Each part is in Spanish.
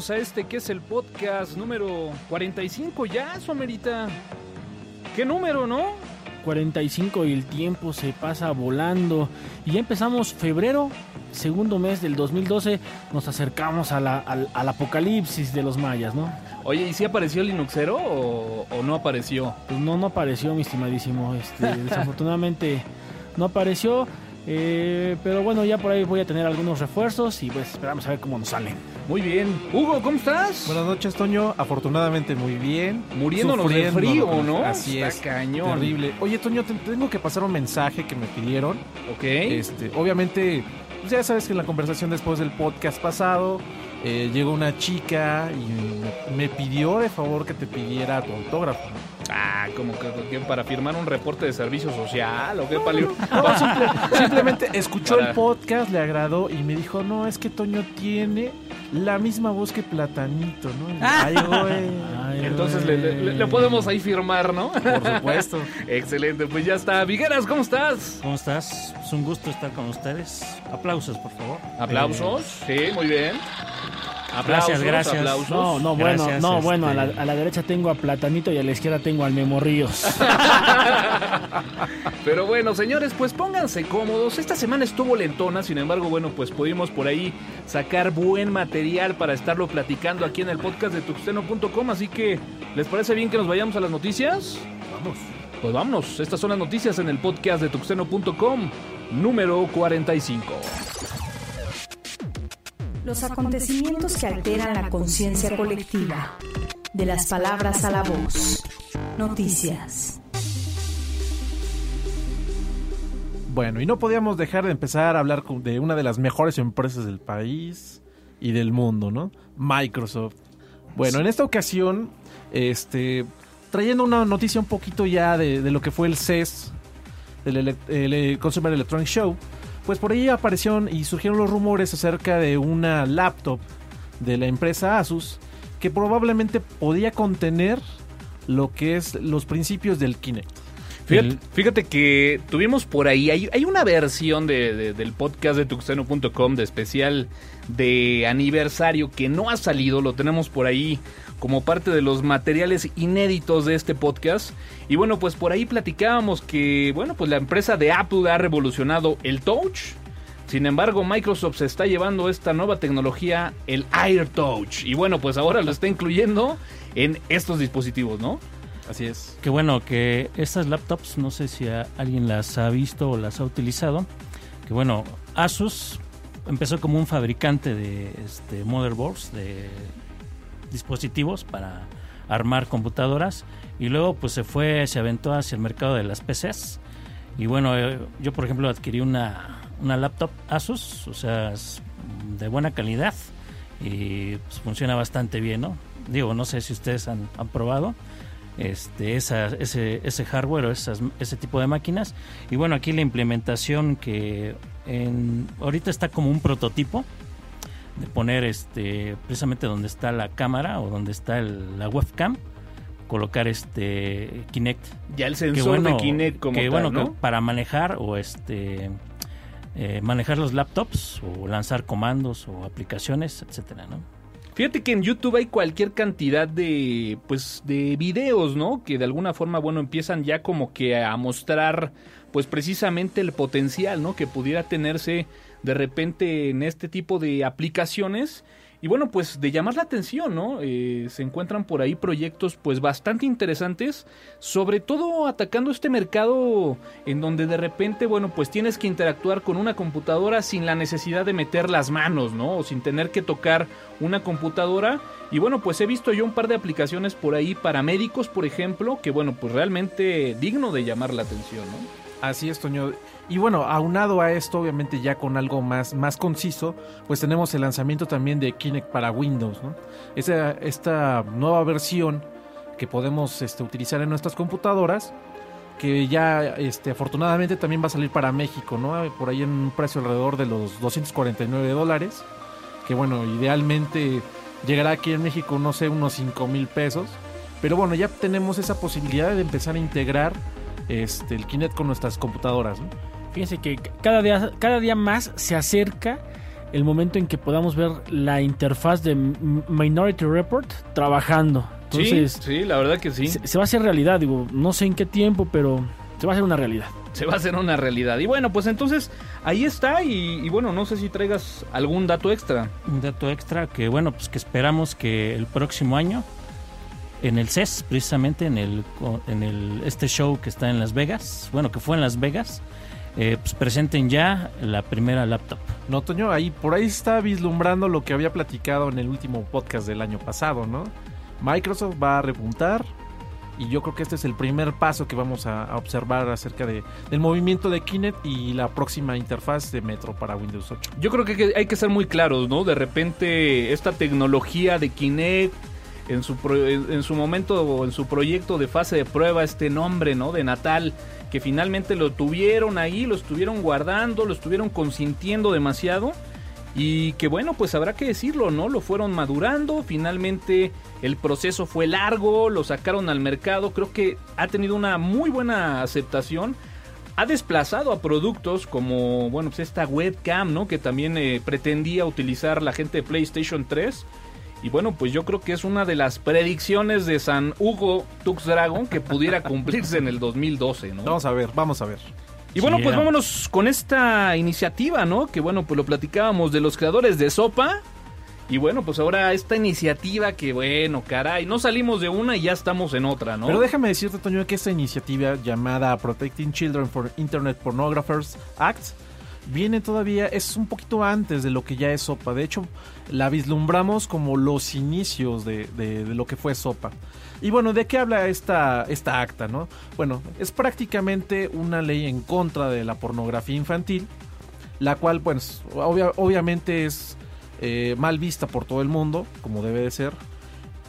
Bienvenidos a este que es el podcast número 45 ya, Somerita. ¿Qué número, no? 45 y el tiempo se pasa volando. Y ya empezamos febrero, segundo mes del 2012, nos acercamos a la- al, al apocalipsis de los mayas, ¿no? Oye, ¿y si apareció Linuxero o, o no apareció? Pues no, no apareció, mi estimadísimo. Este, desafortunadamente no apareció. Eh, pero bueno, ya por ahí voy a tener algunos refuerzos y pues esperamos a ver cómo nos salen. Muy bien. Hugo, ¿cómo estás? Buenas noches, Toño. Afortunadamente muy bien. Muriéndonos de frío, ¿no? Así Está es. cañón. Terrible. Oye, Toño, te tengo que pasar un mensaje que me pidieron. Ok. Este, obviamente, pues ya sabes que en la conversación después del podcast pasado eh, llegó una chica y me, me pidió de favor que te pidiera tu autógrafo. ¿no? Ah, como que, que para firmar un reporte de servicio social o qué palio. No, simple- simplemente escuchó Para- el podcast, le agradó y me dijo, no, es que Toño tiene la misma voz que Platanito, ¿no? Y, Ay, güey. Ay, Entonces le, le- le- le podemos ahí firmar, ¿no? Por supuesto. Excelente, pues ya está. Vigueras, ¿cómo estás? ¿Cómo estás? Es un gusto estar con ustedes. Aplausos, por favor. ¿Aplausos? Sí, muy bien. Gracias, gracias. aplausos. No, no, bueno, Gracias, no, este- bueno, a la, a la derecha tengo a Platanito y a la izquierda tengo al Memo Ríos. Pero bueno, señores, pues pónganse cómodos. Esta semana estuvo lentona, sin embargo, bueno, pues pudimos por ahí sacar buen material para estarlo platicando aquí en el podcast de tuxteno.com. Así que, ¿les parece bien que nos vayamos a las noticias? Vamos. Pues vámonos, estas son las noticias en el podcast de tuxteno.com, número 45. Los acontecimientos que alteran la conciencia colectiva. De las palabras a la voz. Noticias. Bueno, y no podíamos dejar de empezar a hablar de una de las mejores empresas del país y del mundo, ¿no? Microsoft. Bueno, en esta ocasión, este, trayendo una noticia un poquito ya de, lo que fue el CES, el, el, eh, Consumer Electronic Show, pues por ahí aparecieron y surgieron los rumores acerca de una laptop de la empresa Asus que probablemente podía contener lo que es los principios del Kinect. Fíjate, fíjate que tuvimos por ahí, hay, hay una versión de, de- del podcast de tuxteno.com de especial de aniversario que no ha salido, lo tenemos por ahí como parte de los materiales inéditos de este podcast. Y bueno, pues por ahí platicábamos que, bueno, pues la empresa de Apple ha revolucionado el Touch. Sin embargo, Microsoft se está llevando esta nueva tecnología, el AirTouch. Y bueno, pues ahora lo está incluyendo en estos dispositivos, ¿no? Así es. Qué bueno que estas laptops, no sé si alguien las ha visto o las ha utilizado. Que bueno, Asus empezó como un fabricante de este, motherboards, de dispositivos para armar computadoras. Y luego pues se fue, se aventó hacia el mercado de las PCs. Y bueno, eh, yo por ejemplo adquirí una, una laptop Asus, o sea, es de buena calidad y pues, funciona bastante bien, ¿no? Digo, no sé si ustedes han, probado este, ese, ese hardware o esas, ese tipo de máquinas. Y bueno, aquí la implementación que en, ahorita está como un prototipo de poner este precisamente donde está la cámara o donde está el- la webcam, colocar este Kinect Ya el que sensor bueno, de Kinect como que tal, bueno, ¿no? que para manejar o este eh, manejar los laptops o lanzar comandos o aplicaciones, etcétera, ¿no? Fíjate que en YouTube hay cualquier cantidad de pues de videos, ¿no? Que de alguna forma, bueno, empiezan ya como que a mostrar pues precisamente el potencial, ¿no? Que pudiera tenerse de repente en este tipo de aplicaciones. Y bueno, pues de llamar la atención, ¿no? Eh, se encuentran por ahí proyectos pues bastante interesantes, sobre todo atacando este mercado en donde de repente, bueno, pues tienes que interactuar con una computadora sin la necesidad de meter las manos, ¿no? O sin tener que tocar una computadora. Y bueno, pues he visto yo un par de aplicaciones por ahí para médicos, por ejemplo, que bueno, pues realmente digno de llamar la atención, ¿no? Así es, Toño. Y bueno, aunado a esto, obviamente ya con algo más, más conciso, pues tenemos el lanzamiento también de Kinect para Windows, ¿no? Esa, esta nueva versión que podemos este, utilizar en nuestras computadoras, que ya este, afortunadamente también va a salir para México, ¿no? Por ahí en un precio alrededor de los 249 dólares, que bueno, idealmente llegará aquí en México, no sé, unos 5 mil pesos. Pero bueno, ya tenemos esa posibilidad de empezar a integrar este, el Kinect con nuestras computadoras, ¿no? Fíjense que cada día, cada día más se acerca el momento en que podamos ver la interfaz de Minority Report trabajando. Entonces, sí, sí, la verdad que sí. se, se va a hacer realidad, digo, no sé en qué tiempo, pero se va a hacer una realidad. Se va a hacer una realidad. Y bueno, pues entonces ahí está. Y, y bueno, no sé si traigas algún dato extra. Un dato extra que, bueno, pues que esperamos que el próximo año, en el CES, precisamente en el, en el este show que está en Las Vegas, bueno, que fue en Las Vegas, eh, pues presenten ya la primera laptop. No, Toño, ahí por ahí está vislumbrando lo que había platicado en el último podcast del año pasado, ¿no? Microsoft va a repuntar y yo creo que este es el primer paso que vamos a, a observar acerca de, del movimiento de Kinect y la próxima interfaz de Metro para Windows 8. Yo creo que hay que- hay que ser muy claros, ¿no? De repente esta tecnología de Kinect en su, en su momento o en su proyecto de fase de prueba, este nombre, ¿no? De Natal, que finalmente lo tuvieron ahí, lo estuvieron guardando, lo estuvieron consintiendo demasiado. Y que bueno, pues habrá que decirlo, ¿no? Lo fueron madurando, finalmente el proceso fue largo, lo sacaron al mercado, creo que ha tenido una muy buena aceptación. Ha desplazado a productos como, bueno, pues esta webcam, ¿no? Que también eh, pretendía utilizar la gente de PlayStation 3. Y bueno, pues yo creo que es una de las predicciones de San Hugo Tux Dragon que pudiera cumplirse en el 2012, ¿no? Vamos a ver, vamos a ver. Y bueno, pues vámonos con esta iniciativa, ¿no? Que bueno, pues lo platicábamos de los creadores de Sopa. Y bueno, pues ahora esta iniciativa que bueno, caray, no salimos de una y ya estamos en otra, ¿no? Pero déjame decirte, Toño, que esta iniciativa llamada Protecting Children for Internet Pornographers Act viene todavía, es un poquito antes de lo que ya es SOPA. De hecho, la vislumbramos como los inicios de, lo que fue SOPA. Y bueno, ¿de qué habla esta, esta acta, no? Bueno, es prácticamente una ley en contra de la pornografía infantil, la cual, pues, obvia- obviamente es eh, mal vista por todo el mundo, como debe de ser,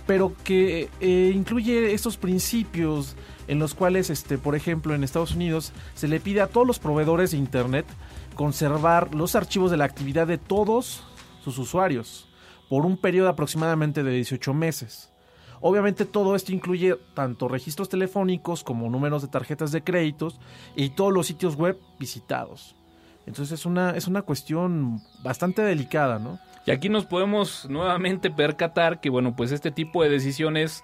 pero que eh, incluye estos principios en los cuales, este, por ejemplo, en Estados Unidos se le pide a todos los proveedores de Internet conservar los archivos de la actividad de todos sus usuarios por un periodo aproximadamente de 18 meses. Obviamente todo esto incluye tanto registros telefónicos como números de tarjetas de créditos y todos los sitios web visitados. Entonces es una, es una cuestión bastante delicada, ¿no? Y aquí nos podemos nuevamente percatar que, bueno, pues este tipo de decisiones,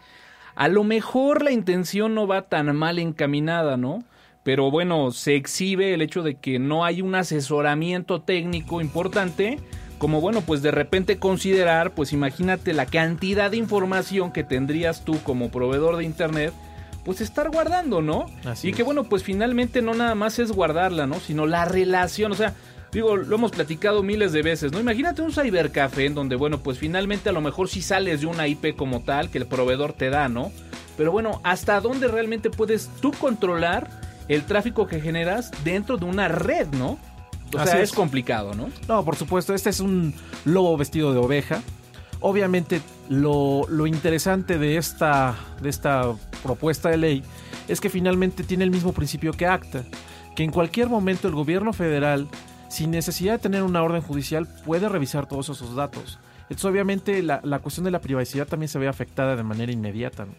a lo mejor la intención no va tan mal encaminada, ¿no? Pero bueno, se exhibe el hecho de que no hay un asesoramiento técnico importante, como bueno, pues de repente considerar, pues imagínate la cantidad de información que tendrías tú como proveedor de Internet, pues estar guardando, ¿no? Así y que es. bueno, pues finalmente no nada más es guardarla, ¿no? Sino la relación, o sea, digo, lo hemos platicado miles de veces, ¿no? Imagínate un cybercafé en donde, bueno, pues finalmente a lo mejor sí sales de una IP como tal que el proveedor te da, ¿no? Pero bueno, ¿hasta dónde realmente puedes tú controlar el tráfico que generas dentro de una red, ¿no? O Así sea, es. es complicado, ¿no? No, por supuesto, este es un lobo vestido de oveja. Obviamente, lo, lo interesante de esta, de esta propuesta de ley es que finalmente tiene el mismo principio que ACTA, que en cualquier momento el gobierno federal, sin necesidad de tener una orden judicial, puede revisar todos esos datos. Entonces, obviamente, la, la cuestión de la privacidad también se ve afectada de manera inmediata. ¿no?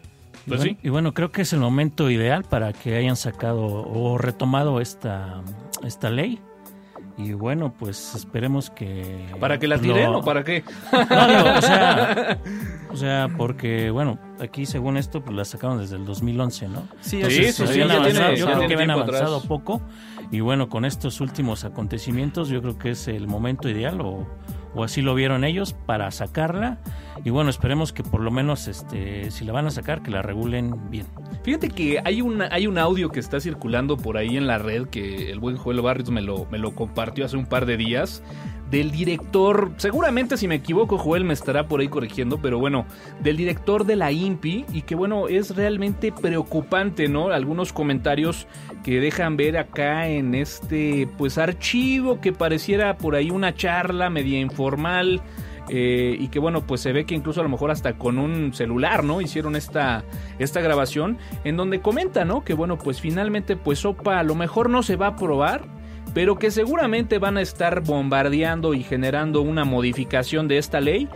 Y Pues bueno, sí. y bueno, creo que es el momento ideal para que hayan sacado o retomado esta, esta ley. Y bueno, pues esperemos que... ¿Para que la lo- tiren o para qué? No, o sea, o sea, porque bueno, aquí según esto pues la sacaron desde el 2011, ¿no? Sí, Sí, así es. sí, sí, avanzado, tiene- yo creo que habían avanzado atrás. poco y bueno, con estos últimos acontecimientos yo creo que es el momento ideal o, o así lo vieron ellos para sacarla y bueno, esperemos que por lo menos este si la van a sacar que la regulen bien. Fíjate que hay, una, hay un audio que está circulando por ahí en la red que el buen Joel Barrios me lo, me lo compartió hace un par de días del director, seguramente si me equivoco Joel me estará por ahí corrigiendo, pero bueno, del director de la INPI y que bueno, es realmente preocupante, ¿no? Algunos comentarios que dejan ver acá en este pues archivo que pareciera por ahí una charla media informal eh, y que bueno, pues se ve que incluso a lo mejor hasta con un celular, ¿no? Hicieron esta, esta grabación en donde comenta, ¿no? Que bueno, pues finalmente pues Sopa a lo mejor no se va a aprobar, pero que seguramente van a estar bombardeando y generando una modificación de esta ley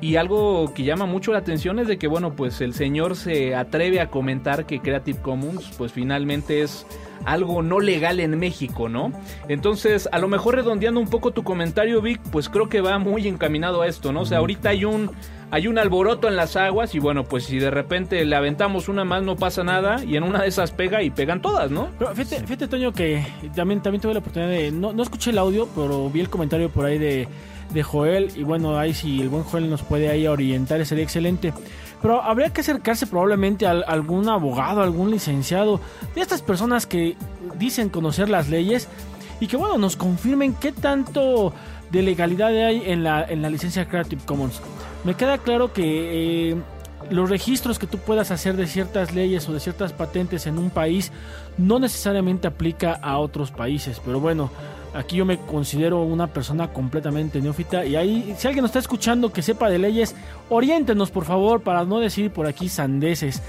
Y algo que llama mucho la atención es de que, bueno, pues el señor se atreve a comentar que Creative Commons, pues finalmente es algo no legal en México, ¿no? Entonces, a lo mejor redondeando un poco tu comentario, Vic, pues creo que va muy encaminado a esto, ¿no? O sea, ahorita hay un hay un alboroto en las aguas y bueno, pues si de repente le aventamos una más no pasa nada y en una de esas pega y pegan todas, ¿no? Pero fíjate, fíjate Toño, que también, también tuve la oportunidad de... No, no escuché el audio, pero vi el comentario por ahí de, de Joel y bueno, ahí si el buen Joel nos puede ahí orientar sería excelente. Pero habría que acercarse probablemente a algún abogado, algún licenciado, de estas personas que dicen conocer las leyes y que bueno, nos confirmen qué tanto de legalidad hay en la, en la licencia Creative Commons. Me queda claro que eh, los registros que tú puedas hacer de ciertas leyes o de ciertas patentes en un país no necesariamente aplica a otros países, pero bueno, aquí yo me considero una persona completamente neófita y ahí si alguien nos está escuchando que sepa de leyes, oriéntenos por favor para no decir por aquí sandeces.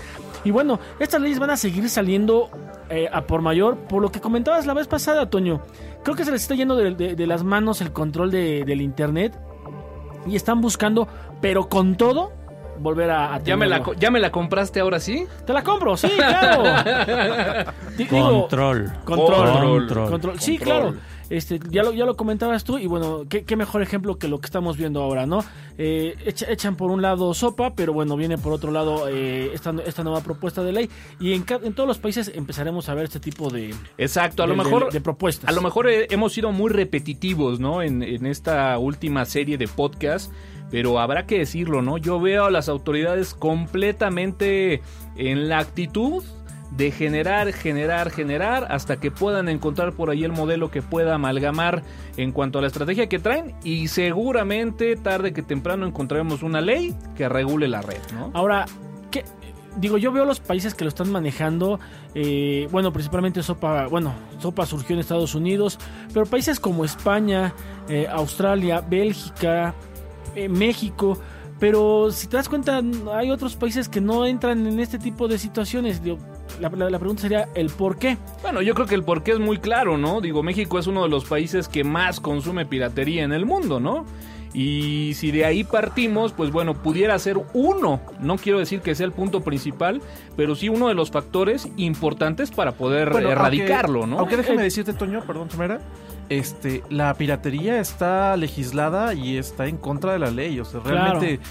Y bueno, estas leyes van a seguir saliendo eh, a por mayor, por lo que comentabas la vez pasada, Toño. Creo que se les está yendo de, las manos el control del Internet y están buscando, pero con todo, volver a, ¿Ya me, la, ¿Ya me la compraste ahora sí? Te la compro, sí, claro. control. control. Control. Sí, claro. Este, ya lo, ya lo comentabas tú y bueno, qué, mejor ejemplo que lo que estamos viendo ahora, ¿no? Eh, echan por un lado sopa, pero bueno, viene por otro lado eh, esta, esta nueva propuesta de ley y en, en, todos los países empezaremos a ver este tipo de... Exacto, a lo mejor... De, propuestas. A lo mejor eh, hemos sido muy repetitivos, ¿no? En, en esta última serie de podcast pero habrá que decirlo, ¿no? Yo veo a las autoridades completamente en la actitud de generar, generar, generar, hasta que puedan encontrar por ahí el modelo que pueda amalgamar en cuanto a la estrategia que traen y seguramente tarde que temprano encontraremos una ley que regule la red, ¿no? Ahora. Digo, yo veo los países que lo están manejando, eh, bueno, principalmente Sopa, bueno, Sopa surgió en Estados Unidos, pero países como España, eh, Australia, Bélgica, eh, México, pero si te das cuenta, hay otros países que no entran en este tipo de situaciones. La, pregunta sería el por qué. Bueno, yo creo que el por qué es muy claro, ¿no? Digo, México es uno de los países que más consume piratería en el mundo, ¿no? Y si de ahí partimos, pues bueno, pudiera ser uno, no quiero decir que sea el punto principal, pero sí uno de los factores importantes para poder erradicarlo, ¿no? Aunque déjame eh, decirte, Toño, perdón, Chumera, este, la piratería está legislada y está en contra de la ley, o sea, realmente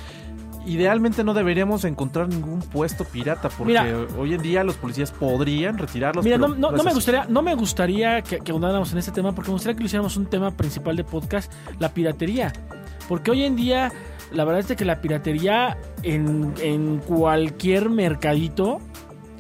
idealmente no deberíamos encontrar ningún puesto pirata porque hoy en día los policías podrían retirarlos. Mira, no, me gustaría, no me gustaría que, que ahondáramos en este tema porque me gustaría que lo hiciéramos un tema principal de podcast, la piratería. Porque hoy en día, la verdad es que la piratería en, en cualquier mercadito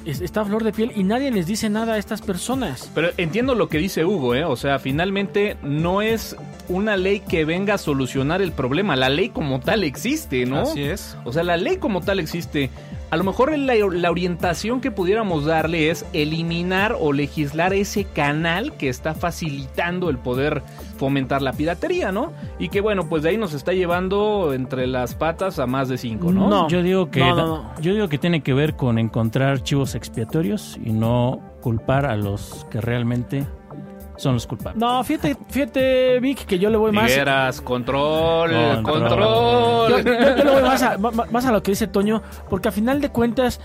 está a flor de piel y nadie les dice nada a estas personas. Pero entiendo lo que dice Hugo, ¿eh? O sea, finalmente no es una ley que venga a solucionar el problema. La ley como tal existe, ¿no? Así es. O sea, la ley como tal existe. A lo mejor la, la, orientación que pudiéramos darle es eliminar o legislar ese canal que está facilitando el poder fomentar la piratería, ¿no? Y que bueno, pues de ahí nos está llevando entre las patas a más de cinco, ¿no? No, yo digo que yo digo que tiene que ver con encontrar chivos expiatorios y no culpar a los que realmente son los culpables. No, fíjate, fíjate, Vic, que yo le voy más. Fieras, control, control. Yo, le voy más a, más a, lo que dice Toño, porque a final de cuentas,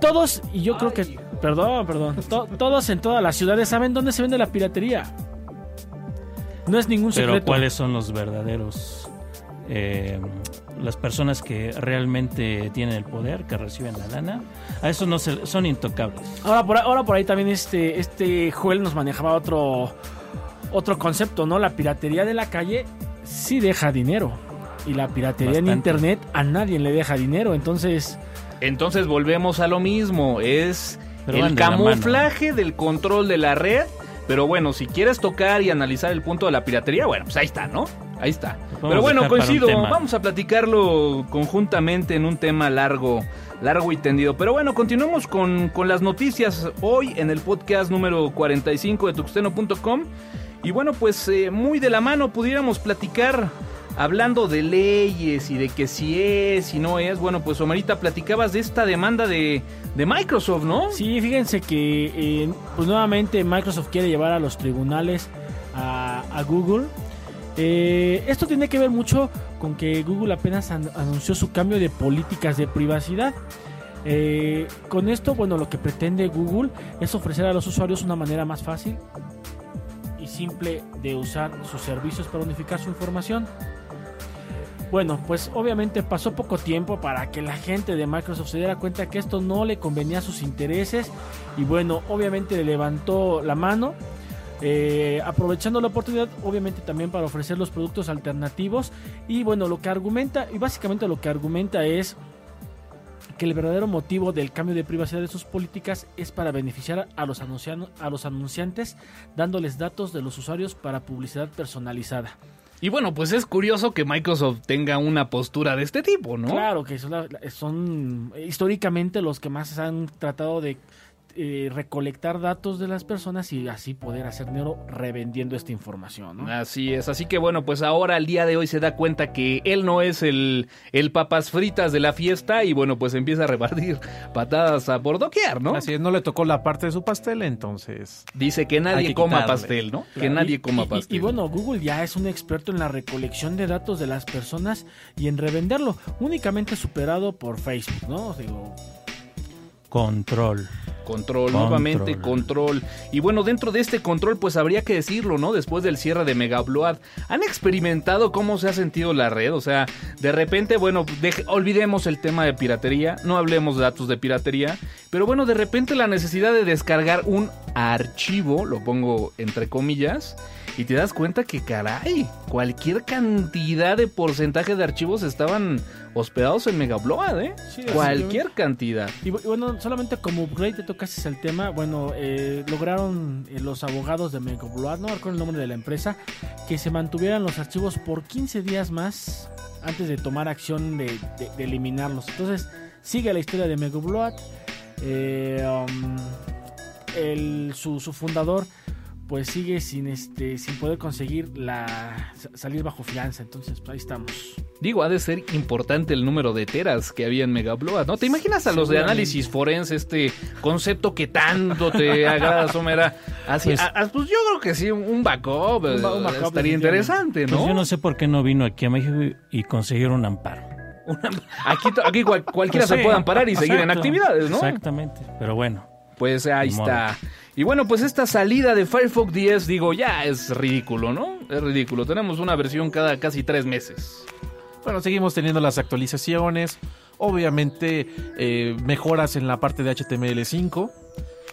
todos, y yo creo que. Perdón, perdón. todos en todas las ciudades saben dónde se vende la piratería. No es ningún secreto. Pero ¿cuáles son los verdaderos eh, las personas que realmente tienen el poder, que reciben la lana, a eso no se, son intocables. Ahora por, ahora por ahí también este, este Joel nos manejaba otro, otro concepto, ¿no? La piratería de la calle sí deja dinero. Y la piratería en internet a nadie le deja dinero. Entonces. Entonces volvemos a lo mismo. Es el camuflaje del control de la red pero bueno, si quieres tocar y analizar el punto de la piratería, bueno, pues ahí está, ¿no? Ahí está. Pero bueno, coincido, vamos a platicarlo conjuntamente en un tema largo, largo y tendido. Pero bueno, continuemos con, con las noticias hoy en el podcast número 45 de tuxteno.com. Y bueno, pues eh, muy de la mano pudiéramos platicar hablando de leyes y de que si es, si no es, bueno, pues Omarita, platicabas de esta demanda de, Microsoft, ¿no? Sí, fíjense que eh, pues nuevamente Microsoft quiere llevar a los tribunales a, Google Eh, esto tiene que ver mucho con que Google apenas an- anunció su cambio de políticas de privacidad. Eh, con esto, bueno, lo que pretende Google es ofrecer a los usuarios una manera más fácil y simple de usar sus servicios para unificar su información. Bueno, pues obviamente pasó poco tiempo para que la gente de Microsoft se diera cuenta que esto no le convenía a sus intereses y bueno, obviamente le levantó la mano, eh, aprovechando la oportunidad, obviamente también para ofrecer los productos alternativos y bueno, lo que argumenta y básicamente lo que argumenta es que el verdadero motivo del cambio de privacidad de sus políticas es para beneficiar a los, a los anunciantes dándoles datos de los usuarios para publicidad personalizada. Y bueno, pues es curioso que Microsoft tenga una postura de este tipo, ¿no? Claro que son, históricamente los que más han tratado de eh, recolectar datos de las personas y así poder hacer dinero revendiendo esta información. ¿no? Así es, así que bueno, pues ahora al día de hoy se da cuenta que él no es el, el papas fritas de la fiesta y bueno, pues empieza a repartir patadas a por doquier, ¿no? Así es, no le tocó la parte de su pastel, entonces. Dice que nadie que coma quitarle. pastel, ¿no? Que nadie y- coma y- y- pastel. Y, bueno, Google ya es un experto en la recolección de datos de las personas y en revenderlo, únicamente superado por Facebook, ¿no? Digo, Control. Control, Control. nuevamente control. Y bueno, dentro de este control, pues habría que decirlo, ¿no? Después del cierre de Megabload, ¿han experimentado cómo se ha sentido la red? O sea, de repente, bueno, deje- olvidemos el tema de piratería, no hablemos de datos de piratería, pero bueno, de repente la necesidad de descargar un archivo, lo pongo entre comillas, y te das cuenta que, caray, cualquier cantidad de porcentaje de archivos estaban hospedados en Megabload, ¿eh? Sí, cualquier cantidad. Y bu- bueno, solamente como upgrade te tocaste el tema, bueno, eh, lograron eh, los abogados de Megabload, no recuerdo el nombre de la empresa, que se mantuvieran los archivos por 15 días más antes de tomar acción de, de- de eliminarlos. Entonces, sigue la historia de Megabload. Eh, um, el- su, su fundador pues sigue sin este sin poder conseguir la sa- salir bajo fianza entonces pues, ahí estamos Digo, ha de ser importante el número de teras que había en Megabload, ¿no? ¿Te imaginas a los de análisis forense este concepto que tanto te agrada, Somera? Así, Pues- ah, pues yo creo que sí, un backup, Un ba- un backup, estaría interesante, Pues ¿no? yo no sé por qué no vino aquí a México y- conseguir un amparo. Aquí, aquí cual- cualquiera Pues se puede amparar y seguir en actividades, ¿no? Exactamente, pero bueno. Pues ahí modo. Y bueno, pues esta salida de Firefox 10, digo, ya es ridículo, ¿no? Es ridículo. Tenemos una versión cada casi tres meses. Bueno, seguimos teniendo las actualizaciones. Obviamente, eh, mejoras en la parte de HTML5,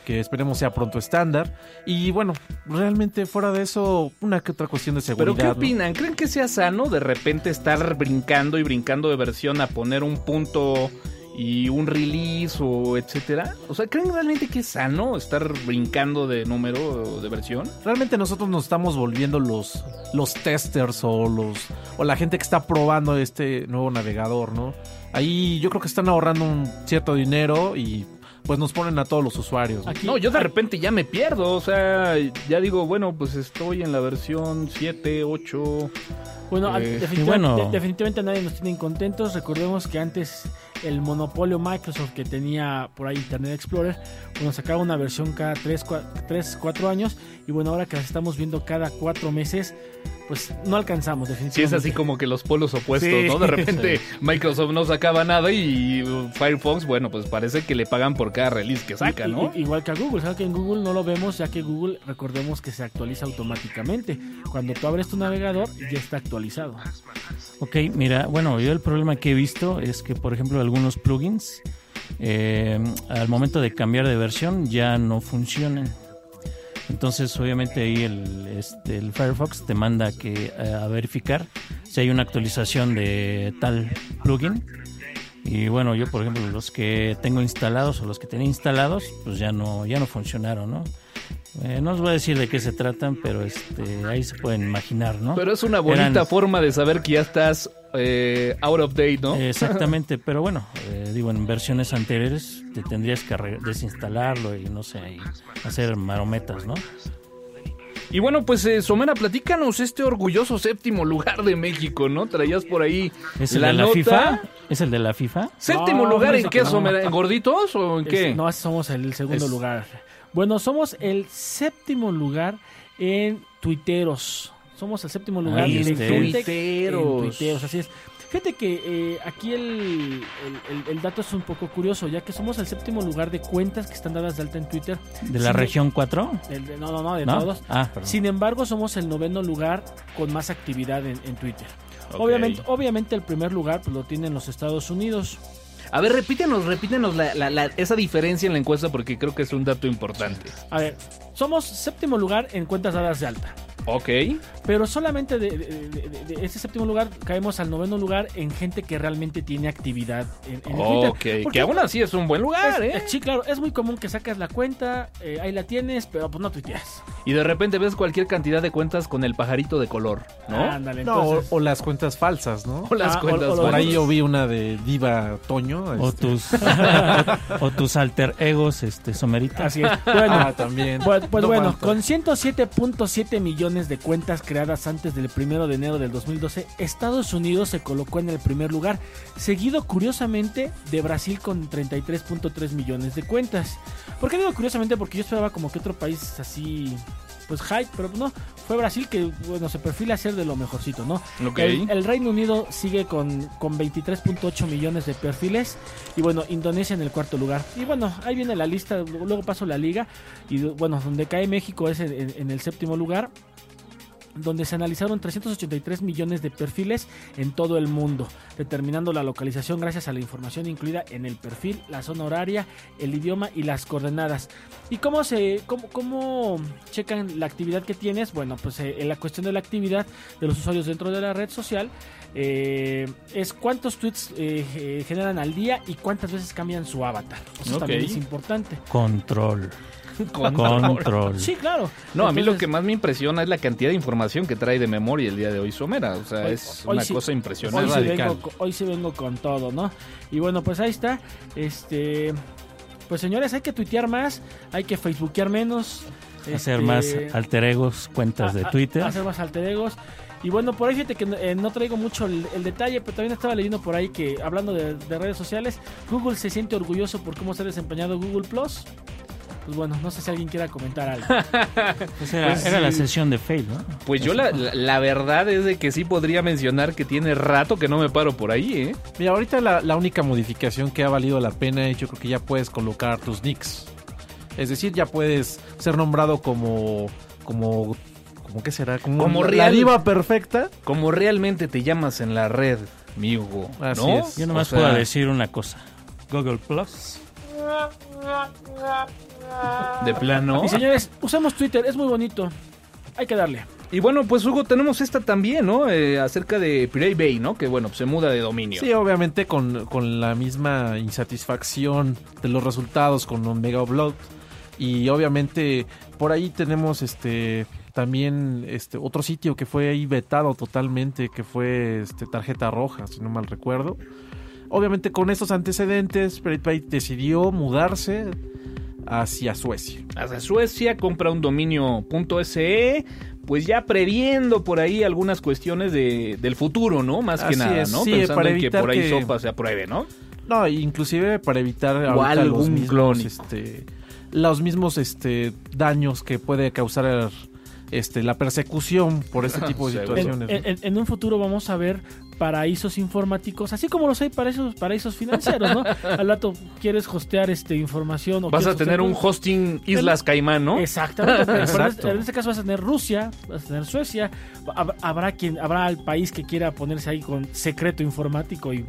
que esperemos sea pronto estándar. Y bueno, realmente fuera de eso, una que otra cuestión de seguridad. ¿Pero qué ¿no? opinan? ¿Creen que sea sano de repente estar brincando y brincando de versión a poner un punto y un release o etcétera? O sea, ¿creen realmente que es sano estar brincando de número o de versión? Realmente nosotros nos estamos volviendo los, los testers o los o la gente que está probando este nuevo navegador, ¿no? Ahí yo creo que están ahorrando un cierto dinero y pues nos ponen a todos los usuarios. ¿no? aquí No, yo de repente ya me pierdo, o sea, ya digo, bueno, pues estoy en la versión 7, 8. Bueno, Eh, definitivamente, bueno- de- definitivamente a nadie nos tiene contentos. Recordemos que antes el monopolio Microsoft que tenía por ahí Internet Explorer, bueno, sacaba una versión cada 3, 4 años. Y bueno, ahora que las estamos viendo cada 4 meses, pues no alcanzamos Sí, definitivamente. es así como que los polos opuestos, Sí. ¿no? De repente Microsoft no sacaba nada y Firefox, bueno, pues parece que le pagan por cada release que saca, ¿no? igual que a Google, ¿sabes? que en Google no lo vemos, ya que Google, recordemos que se actualiza automáticamente. Cuando tú abres tu navegador, ya está actualizado. Ok, mira, bueno, yo el problema que he visto es que, por ejemplo, algunos plugins eh, al momento de cambiar de versión ya no funcionan. Entonces, obviamente ahí el, este, el Firefox te manda que eh, a verificar si hay una actualización de tal plugin. Y bueno, yo por ejemplo los que tengo instalados o los que tenía instalados, pues ya no ya no funcionaron, ¿no? Eh, no os voy a decir de qué se tratan, pero este ahí se pueden imaginar, ¿no? Pero es una bonita Eran- forma de saber que ya estás eh, out of date, ¿no? Exactamente, pero bueno, eh, digo, en versiones anteriores te tendrías que desinstalarlo y no sé, y hacer marometas, ¿no? Y bueno, pues eh, Somera, platícanos este orgulloso séptimo lugar de México, ¿no? Traías por ahí ¿Es el la de la nota. FIFA? ¿Es el de la FIFA? ¿Séptimo No, lugar en qué, no. Somera? ¿En gorditos o en Es- qué? no, somos el segundo Es- lugar. Bueno, somos el séptimo lugar en tuiteros. Somos el séptimo lugar Ahí en Tuiteros. tuiteos, así es. Fíjate que eh, aquí el, el- el- el dato es un poco curioso, ya que somos el séptimo lugar de cuentas que están dadas de alta en Twitter. ¿De la Sí. región 4? El de- no, no, no, de ¿No? todos. Ah. Sin embargo, somos el noveno lugar con más actividad en, en Twitter. Obviamente, obviamente el primer lugar pues, lo tienen los Estados Unidos. A ver, repítenos, repítenos la- la- la- esa diferencia en la encuesta porque creo que es un dato importante. A ver, somos séptimo lugar en cuentas dadas de alta. Ok. Pero solamente de, de- de- de- de ese séptimo lugar caemos al noveno lugar en gente que realmente tiene actividad en, en el Ok. Twitter. Que aún así es un buen lugar, es- ¿eh? Sí, claro, es muy común que sacas la cuenta, eh, ahí la tienes, pero pues no tuiteas. Y de repente ves cualquier cantidad de cuentas con el pajarito de color, ¿no? Ándale, No, o, entonces... o las cuentas falsas, ¿no? O las Ah, o- cuentas. o los- Por ahí yo vi una de Diva Toño. O este, tus, o tus alter egos, este, Somerita. Así es. Bueno, ah, también. Pues, pues No bueno, falta. con 107.7 millones de cuentas creadas antes del primero de enero del 2012, Estados Unidos se colocó en el primer lugar, seguido curiosamente de Brasil con 33.3 millones de cuentas. ¿Por qué digo curiosamente? Porque yo esperaba como que otro país así, pues hype, pero no, fue Brasil que, bueno, se perfila a ser de lo mejorcito, ¿no? El, el Reino Unido sigue con, con 23.8 millones de perfiles. Y bueno, Indonesia en el cuarto lugar. Y bueno, ahí viene la lista. Luego paso la liga. Y bueno, donde cae México es en el séptimo lugar. Donde se analizaron 383 millones de perfiles en todo el mundo, determinando la localización gracias a la información incluida en el perfil, la zona horaria, el idioma y las coordenadas. ¿Y cómo se cómo, cómo checan la actividad que tienes? Bueno, pues eh, en la cuestión de la actividad de los usuarios dentro de la red social eh, es cuántos tweets eh, eh, generan al día y cuántas veces cambian su avatar. Eso también es importante. Control. Control. Control. Sí, claro. No, a mí lo que más me impresiona es la cantidad de información que trae de memoria el día de hoy Somera. O sea, Hoy- es hoy una sí- cosa Hoy impresionante. sí, radical. vengo, hoy sí vengo con todo, ¿no? Y bueno, pues ahí está. Este, pues señores, hay que tuitear más, hay que facebookear menos. Hacer este, más alter egos, cuentas de a- Twitter. Hacer más alter egos. Y bueno, por ahí fíjate que eh, no traigo mucho el, el detalle, pero también estaba leyendo por ahí que, hablando de, de redes sociales, Google se siente orgulloso por cómo se ha desempeñado Google Plus. Pues bueno, no sé si alguien quiera comentar algo. Pues era, Pues era la sesión de fail, ¿no? Pues yo la, la- la verdad es de que sí podría mencionar que tiene rato que no me paro por ahí, ¿eh? Mira, ahorita la, la única modificación que ha valido la pena es yo creo que ya puedes colocar tus nicks. Es decir, ya puedes ser nombrado como... como ¿Cómo qué será? Como, Como la, real. la diva perfecta. Como realmente te llamas en la red, amigo. Así ¿no? es. Yo nomás O sea, puedo decir una cosa. Google Plus. De plano. Y señores, usamos Twitter, es muy bonito. Hay que darle. Y bueno, pues Hugo, tenemos esta también, ¿no? Eh, acerca de Pirate Bay, ¿no? Que bueno, se muda de dominio. Sí, obviamente con, con la misma insatisfacción de los resultados con Omega Upload. Y obviamente por ahí tenemos este también este otro sitio que fue ahí vetado totalmente, que fue este tarjeta roja, si no mal recuerdo. Obviamente con estos antecedentes, Pirate decidió mudarse hacia Suecia. Hacia Suecia, compra un dominio .se, pues ya previendo por ahí algunas cuestiones de, del futuro, ¿no? Más que nada, es, ¿no? sí, Pensando para en que por ahí que- sopa se apruebe, ¿no? No, inclusive para evitar algún los mismos, clónico. este, los mismos este, daños que puede causar este, la persecución por este tipo de situaciones. ¿no? en- en- en un futuro vamos a ver paraísos informáticos, así como los hay paraísos, paraísos financieros, ¿no? Al rato quieres hostear este información o Vas a tener un hosting Islas Caimán, ¿no? Exactamente. en este- Exacto. En este caso vas a tener Rusia, vas a tener Suecia, hab- habrá quien, habrá el país que quiera ponerse ahí con secreto informático y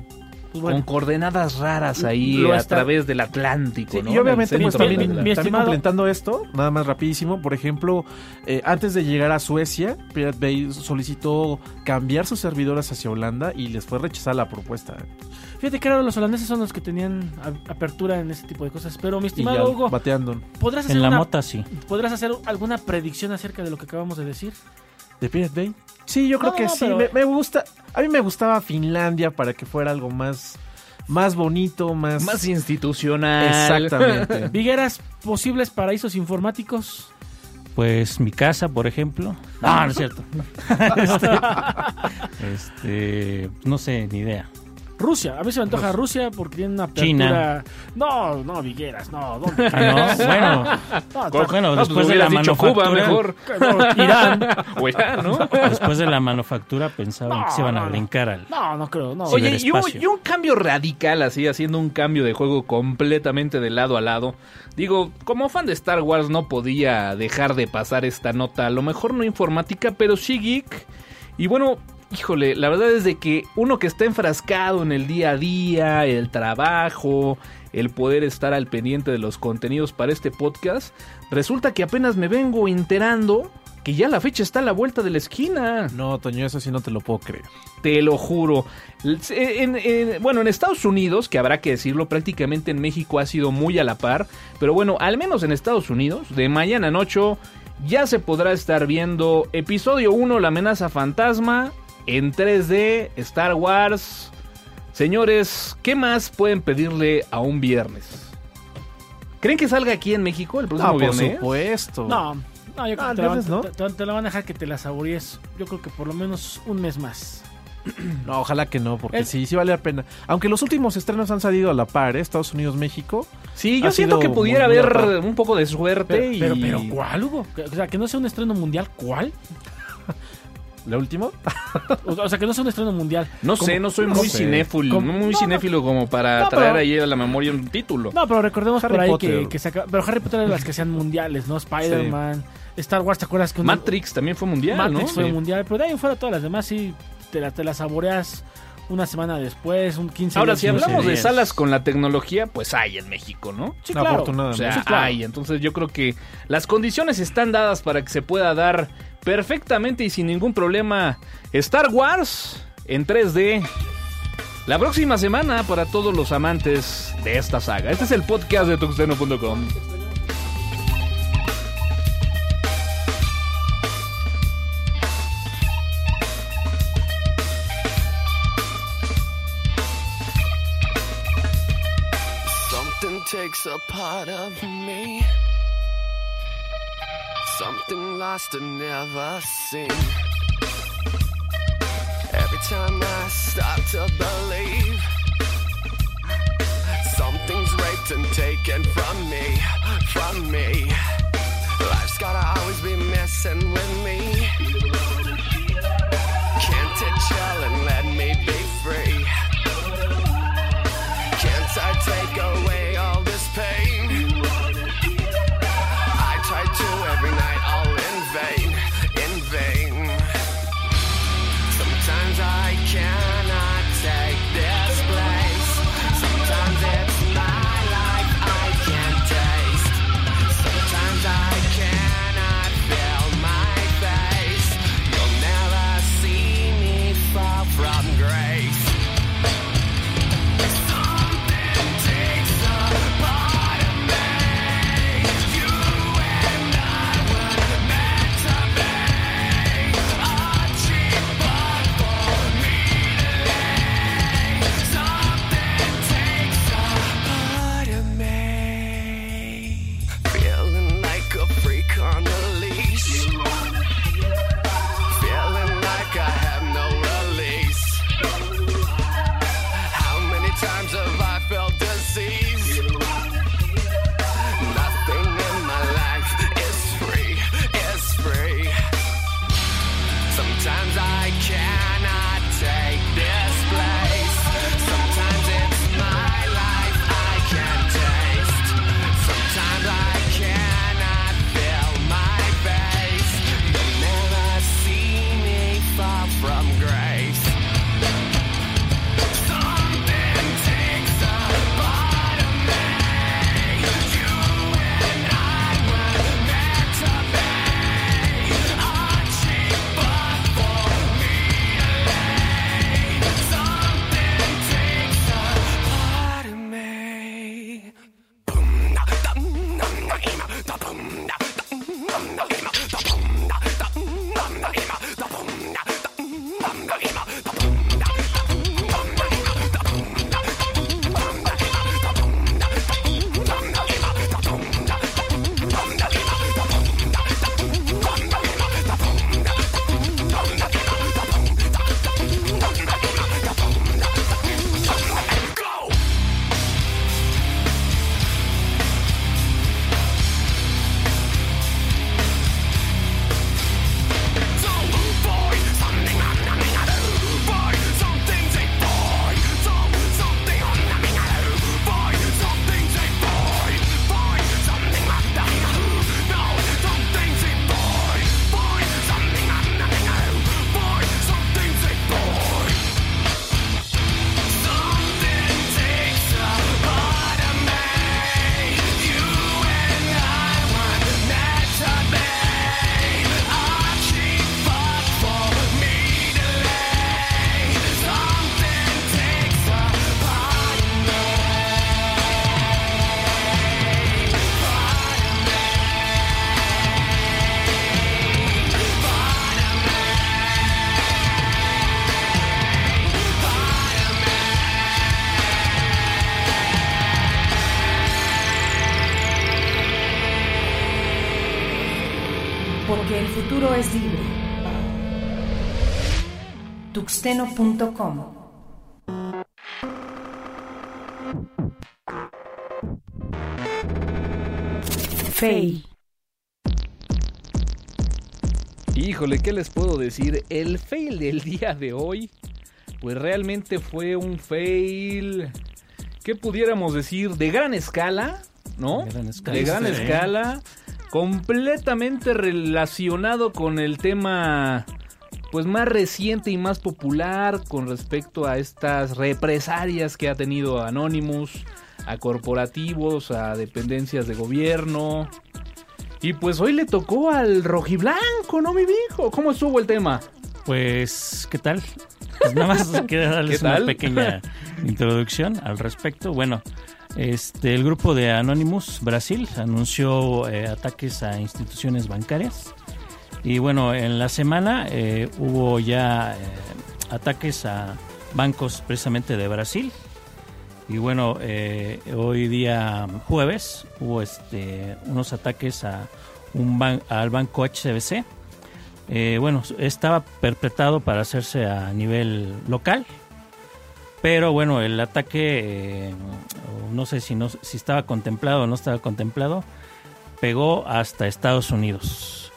pues bueno. Con coordenadas raras ahí a está- través del Atlántico, Sí, ¿no? y obviamente pues, también, mi Atlántico. también estimado- complementando esto, nada más rapidísimo, por ejemplo, eh, antes de llegar a Suecia, Pirate Bay solicitó cambiar sus servidores hacia Holanda y les fue rechazada la propuesta. Fíjate que ahora los holandeses son los que tenían apertura en ese tipo de cosas. Pero mi estimado ya Hugo, bateando. ¿podrás hacer, En la una- mota sí. ¿podrás hacer alguna predicción acerca de lo que acabamos de decir? ¿De Pirate Bay? Sí, yo creo No, que sí. pero- Me, me gusta. A mí me gustaba Finlandia para que fuera algo más, más bonito, más. Más institucional. Exactamente. Vigueras, posibles paraísos informáticos. Pues mi casa, por ejemplo. No, no es cierto. este, este, no sé, ni idea. Rusia, a mí se me antoja Rusia porque tiene una apertura. China. No, no, Vigueras, no. ¿dónde? Ah, no, bueno, No, pues después de la Cuba manufactura, mejor. no, Irán. O Irán, ¿no? después de la manufactura pensaban que se iban a brincar al No, no creo, no. Oye, y un, y un cambio radical, así, haciendo un cambio de juego completamente de lado a lado. Digo, como fan de Star Wars no podía dejar de pasar esta nota, a lo mejor no informática, pero sí geek. Y bueno, híjole, la verdad es de que uno que está enfrascado en el día a día, el trabajo, el poder estar al pendiente de los contenidos para este podcast, resulta que apenas me vengo enterando que ya la fecha está a la vuelta de la esquina. No, Toño, eso sí no te lo puedo creer. Te lo juro. En- en- bueno, en Estados Unidos, que habrá que decirlo, prácticamente en México ha sido muy a la par. Pero bueno, al menos en Estados Unidos, de mañana en 8, ya se podrá estar viendo episodio 1, La amenaza fantasma, en 3D, Star Wars. Señores, ¿qué más pueden pedirle a un viernes? ¿Creen que salga aquí en México el próximo No, por viernes? supuesto. No, no, yo creo Ah, que te la, van, entonces, ¿no? te- te- te la van a dejar que te la saborees. Yo creo que por lo menos un mes más. No, ojalá que no, porque El- sí, sí vale la pena. Aunque los últimos estrenos han salido a la par, ¿eh? Estados Unidos, México. Sí, yo siento que pudiera haber un poco de suerte. Pero, y... pero, pero, ¿cuál, Hugo? O sea, que no sea un estreno mundial, ¿cuál? ¿La última? O, sea, que no sea un estreno mundial. No Como- sé, no soy no muy sé. cinéfilo, Como- muy no, cinéfilo como para No, traer pero- ahí a la memoria un título. No, pero recordemos Harry por ahí Potter. que, que se acaba- Pero Harry Potter es de las que sean mundiales, ¿no? Spider-Man, Star Wars, ¿te acuerdas que un- Matrix también fue mundial, Matrix ¿no? fue Sí. mundial? Pero de ahí en fuera todas las demás sí te la, te la saboreas una semana después, un 15 Ahora, días si hablamos de salas con la tecnología, pues hay en México, ¿no? Sí, claro. O Afortunadamente. sea, Sí, claro. hay. Entonces yo creo que las condiciones están dadas para que se pueda dar perfectamente y sin ningún problema Star Wars en 3D. La próxima semana para todos los amantes de esta saga. Este es el podcast de tuxteno.com. Takes a part of me. Something lost and never seen. Every time I start to believe something's raped and taken from me, from me. Life's gotta always be messing with me. Tuxteno.com Fey. Híjole, ¿qué les puedo decir? El fail del día de hoy, pues realmente fue un fail, ¿qué pudiéramos decir? De gran escala, ¿no? De gran escala. De gran escala, completamente relacionado con el tema, pues más reciente y más popular con respecto a estas represalias que ha tenido Anonymous, a corporativos, a dependencias de gobierno. Y pues hoy le tocó al rojiblanco, ¿no, mi viejo? ¿Cómo estuvo el tema? Pues, ¿qué tal? Pues nada más quería darles una pequeña introducción al respecto. Bueno, este, el grupo de Anonymous Brasil anunció eh, ataques a instituciones bancarias. Y bueno, en la semana eh, hubo ya eh, ataques a bancos precisamente de Brasil. Y bueno, eh, hoy día jueves hubo este, unos ataques a un ban- al banco HCBC. Bueno, estaba perpetrado para hacerse a nivel local, pero bueno, el ataque, no sé si, no, si estaba contemplado o no estaba contemplado, pegó hasta Estados Unidos.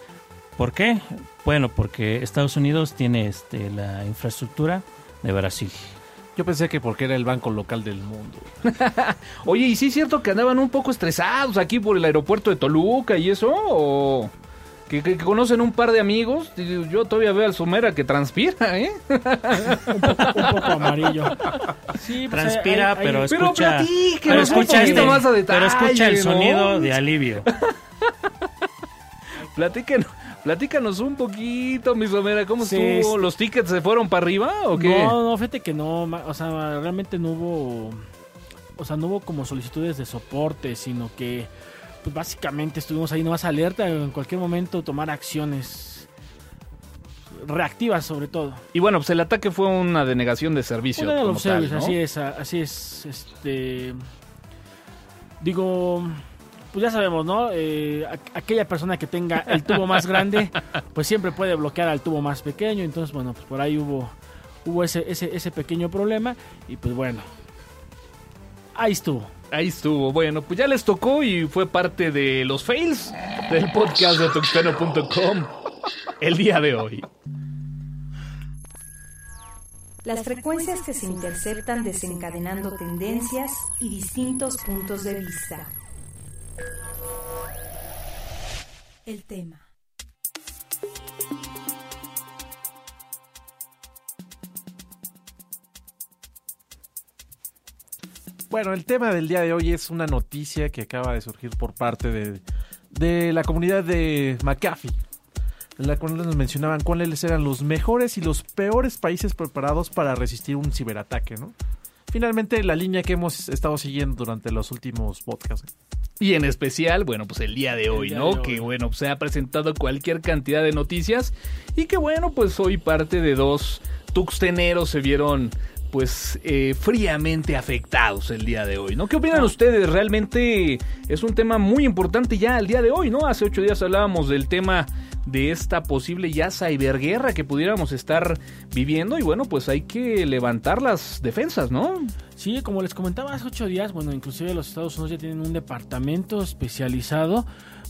¿Por qué? Bueno, porque Estados Unidos tiene este, la infraestructura de Brasil. Yo pensé que porque era el banco local del mundo. Oye, ¿y sí es cierto que andaban un poco estresados aquí por el aeropuerto de Toluca y eso? ¿O que, que- que conocen un par de amigos? Yo todavía veo al Sumera que transpira, ¿eh? un poco amarillo. Sí, pues, Transpira, hay- hay- pero hay- Pero escucha, platíquenos pero un escucha, poquito este- más a detalle, pero escucha el ¿no? sonido de alivio. Platícanos, platícanos un poquito, mi Somera, ¿cómo Sí, estuvo? es- ¿Los tickets se fueron para arriba o qué? No, no, fíjate que no, o sea, realmente no hubo, o sea, no hubo como solicitudes de soporte, sino que, pues básicamente estuvimos ahí nomás alerta, en cualquier momento tomar acciones reactivas sobre todo. Y bueno, pues el ataque fue una denegación de servicio. Una de los service, ¿no? así es, así es, este, digo, pues ya sabemos, ¿no? Eh, aquella persona que tenga el tubo más grande, pues siempre puede bloquear al tubo más pequeño, entonces, bueno, pues por ahí hubo, hubo ese, ese, ese pequeño problema y pues bueno, ahí estuvo. Ahí estuvo. Bueno, pues ya les tocó y fue parte de los fails del podcast de tuxteno.com el día de hoy. Las frecuencias que se interceptan desencadenando tendencias y distintos puntos de vista. El tema. Bueno, el tema del día de hoy es una noticia que acaba de surgir por parte de, de la comunidad de McAfee. En la cual nos mencionaban cuáles eran los mejores y los peores países preparados para resistir un ciberataque, ¿no? Finalmente, la línea que hemos estado siguiendo durante los últimos podcasts. Y en especial, bueno, pues el día de hoy, día ¿no? de hoy. Que bueno, pues, se ha presentado cualquier cantidad de noticias y que bueno, pues hoy parte de dos tuxteneros se vieron pues eh, fríamente afectados el día de hoy, ¿no? ¿Qué opinan ustedes? Realmente es un tema muy importante ya el día de hoy, ¿no? Hace ocho días hablábamos del tema de esta posible ya ciberguerra que pudiéramos estar viviendo y bueno, pues hay que levantar las defensas, ¿no? Sí, como les comentaba hace ocho días, bueno, inclusive los Estados Unidos ya tienen un departamento especializado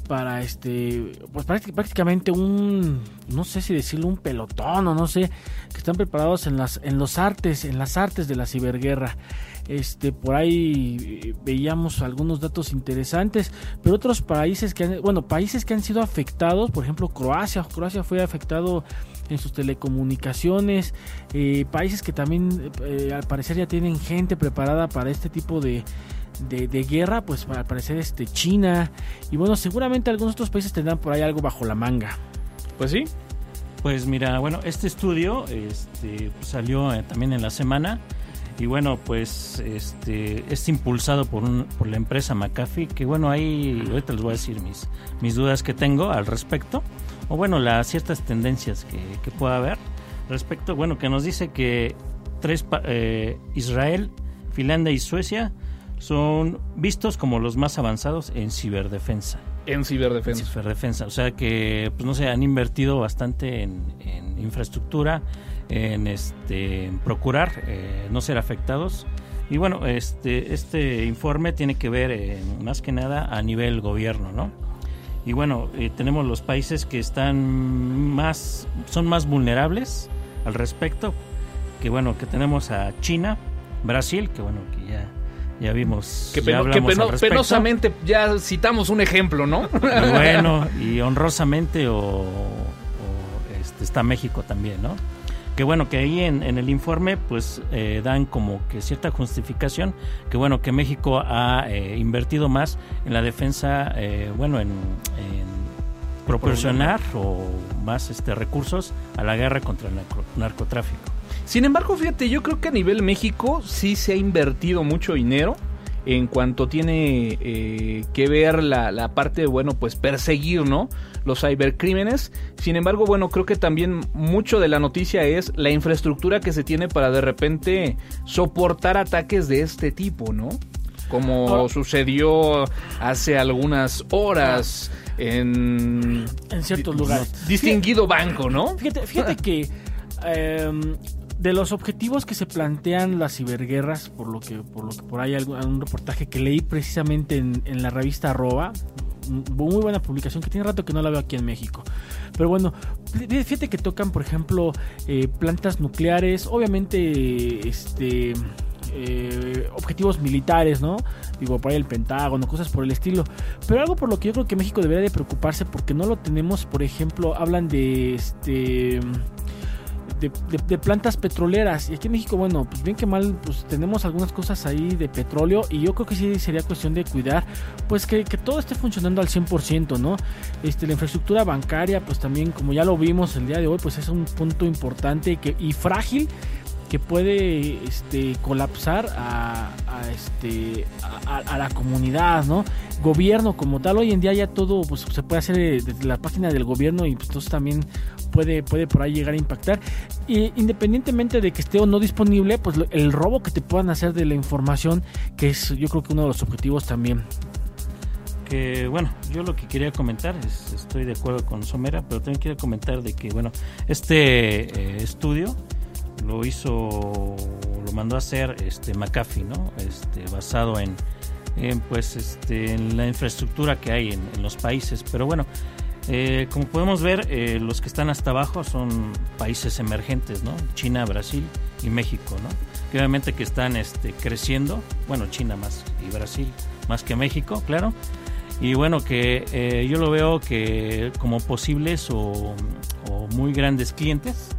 para este, pues prácti- prácticamente un, no sé si decirlo, un pelotón o no sé, que están preparados en las, en los artes, en las artes de la ciberguerra. Este, por ahí eh, veíamos algunos datos interesantes, pero otros países que han, bueno, países que han sido afectados, por ejemplo, Croacia, Croacia fue afectado en sus telecomunicaciones, eh, países que también eh, al parecer ya tienen gente preparada para este tipo de, de, de guerra, pues al parecer este China y bueno, seguramente algunos otros países tendrán por ahí algo bajo la manga. Pues sí, Pues mira, bueno, este estudio este, pues, salió eh, también en la semana y bueno, pues este es impulsado por, un, por la empresa McAfee, que bueno, ahí ahorita les voy a decir mis, mis dudas que tengo al respecto, o bueno, las ciertas tendencias que, que pueda haber respecto, bueno, que nos dice que tres eh, Israel, Finlandia y Suecia son vistos como los más avanzados en ciberdefensa. En ciberdefensa. Ciberdefensa. O sea que, pues no sé, han invertido bastante en, en infraestructura, en este en procurar eh, no ser afectados. Y bueno, este, este informe tiene que ver eh, más que nada a nivel gobierno, ¿no? Y bueno, eh, tenemos los países que están más, son más vulnerables al respecto, que bueno, que tenemos a China, Brasil, que bueno, que ya, ya vimos, Que, ya que peno- penosamente ya citamos un ejemplo, ¿no? Y bueno, y honrosamente o, está México también, ¿no? Que bueno, que ahí en, el informe pues eh, dan como que cierta justificación, que bueno, que México ha eh, invertido más en la defensa, eh, bueno, en, en proporcionar o más este recursos a la guerra contra el narco- narcotráfico. Sin embargo, fíjate, yo creo que a nivel México sí se ha invertido mucho dinero en cuanto tiene eh, que ver la, la parte de, bueno, pues perseguir, ¿no? Los cibercrímenes. Sin embargo, bueno, creo que también mucho de la noticia es la infraestructura que se tiene para de repente soportar ataques de este tipo, ¿no? Como Ahora- sucedió hace algunas horas en En ciertos lugares. Distinguido banco, ¿no? Fíjate, fíjate que em, de los objetivos que se plantean las ciberguerras, por lo que por lo que por ahí algún, un reportaje que leí precisamente en, la revista Arroba, muy buena publicación que tiene rato que no la veo aquí en México. Pero bueno, fí- fíjate que tocan, por ejemplo, eh, plantas nucleares, obviamente, este eh, objetivos militares, ¿no? Digo, por ahí el Pentágono, cosas por el estilo. Pero algo por lo que yo creo que México debería de preocuparse porque no lo tenemos, por ejemplo, hablan de este de, plantas petroleras. Y aquí en México, bueno, pues bien que mal, pues tenemos algunas cosas ahí de petróleo. Y yo creo que sí sería cuestión de cuidar, pues que, que todo esté funcionando al 100%, ¿no? Este, la infraestructura bancaria, pues también, como ya lo vimos el día de hoy, pues es un punto importante que, y frágil que puede este, colapsar a, a, este, a, a- la comunidad, ¿no? Gobierno como tal, hoy en día ya todo pues, se puede hacer desde la página del gobierno y pues, entonces también puede, puede por ahí llegar a impactar. Y independientemente de que esté o no disponible, pues el robo que te puedan hacer de la información, que es yo creo que uno de los objetivos también. que bueno, yo lo que quería comentar es, estoy de acuerdo con Somera, pero también quiero comentar de que bueno, este eh, estudio lo hizo, lo mandó a hacer este McAfee, ¿no? Este, basado en, pues este en la infraestructura que hay en, en los países, pero bueno. eh, como podemos ver, eh, los que están hasta abajo son países emergentes, ¿no? China, Brasil y México, ¿no? Que obviamente que están este, creciendo, bueno, China más y Brasil más que México, claro. Y bueno, que eh, yo lo veo que como posibles o, o muy grandes clientes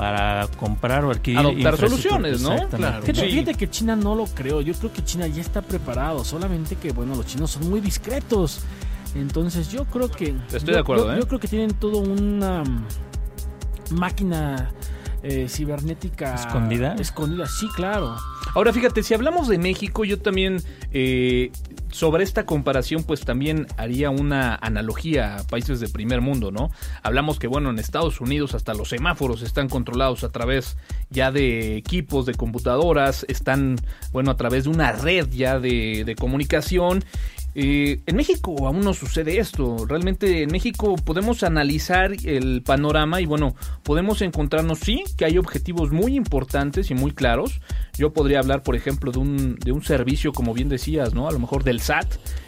para comprar o adquirir Adoptar soluciones, ¿no? Claro. Fíjate, Sí. fíjate que China no lo creo. Yo creo que China ya está preparado. Solamente que, bueno, los chinos son muy discretos. Entonces, yo creo que. Estoy yo- de acuerdo, yo, ¿eh? yo creo que tienen todo una mm, máquina eh, cibernética ¿Escondida? Escondida, sí, claro. Ahora fíjate, si hablamos de México, yo también eh, sobre esta comparación pues también haría una analogía a países de primer mundo, ¿no? Hablamos que bueno, en Estados Unidos hasta los semáforos están controlados a través ya de equipos, de computadoras, están bueno a través de una red ya de, de comunicación. Eh, en México aún no sucede esto. Realmente en México podemos analizar el panorama y bueno, podemos encontrarnos sí que hay objetivos muy importantes y muy claros. Yo podría hablar, por ejemplo, de un, de un servicio, como bien decías, ¿no? A lo mejor del SAT,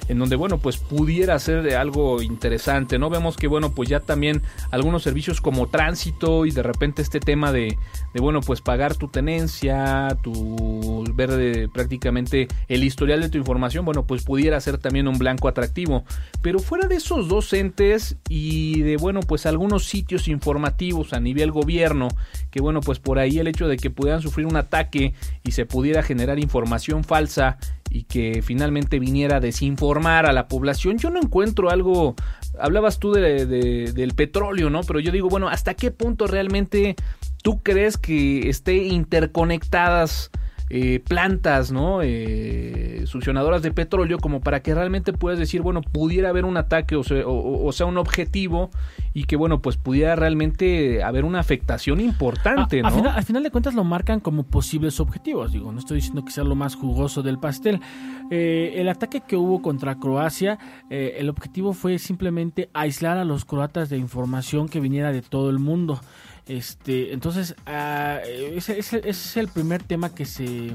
en donde, bueno, pues pudiera ser algo interesante, ¿no? Vemos que, bueno, pues ya también algunos servicios como tránsito y de repente este tema de, de bueno, pues pagar tu tenencia, tu ver prácticamente el historial de tu información, bueno, pues pudiera ser también un blanco atractivo. Pero fuera de esos dos entes y de, bueno, pues algunos sitios informativos a nivel gobierno, que bueno, pues por ahí el hecho de que pudieran sufrir un ataque y se pudiera generar información falsa y que finalmente viniera a desinformar a la población, yo no encuentro algo, hablabas tú de, de- del petróleo, ¿no? Pero yo digo, bueno, ¿hasta qué punto realmente tú crees que esté interconectadas eh, plantas, ¿no? Eh, succionadoras de petróleo, como para que realmente puedas decir, bueno, pudiera haber un ataque o sea, o- o sea, un objetivo y que, bueno, pues pudiera realmente haber una afectación importante, A- ¿no? final, al final de cuentas lo marcan como posibles objetivos. Digo, no estoy diciendo que sea lo más jugoso del pastel. Eh, el ataque que hubo contra Croacia, eh, el objetivo fue simplemente aislar a los croatas de información que viniera de todo el mundo. Este, entonces, ah, ese, ese- es el primer tema que se,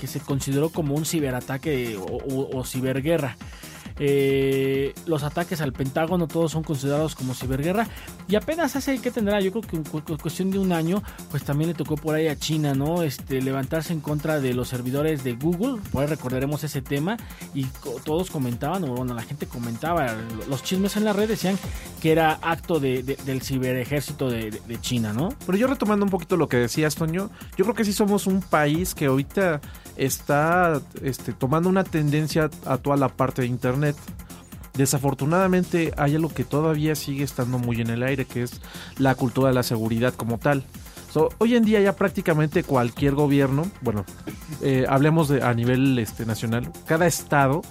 que se consideró como un ciberataque o ciberguerra. Eh, los ataques al Pentágono todos son considerados como ciberguerra. Y apenas hace que tendrá yo creo que en cu- cu- cuestión de un año pues también le tocó por ahí a China no este levantarse en contra de los servidores de Google. Por ahí recordaremos ese tema y todos comentaban o bueno la gente comentaba los chismes en la red decían que era acto de, de- del ciberejército de- de China no Pero yo retomando un poquito lo que decías, Toño, yo creo que sí somos un país que ahorita está este, tomando una tendencia a toda la parte de Internet. Desafortunadamente hay algo que todavía sigue estando muy en el aire, que es la cultura de la seguridad como tal. Hoy en día ya prácticamente cualquier gobierno, bueno, eh, hablemos de, a nivel este, nacional, cada estado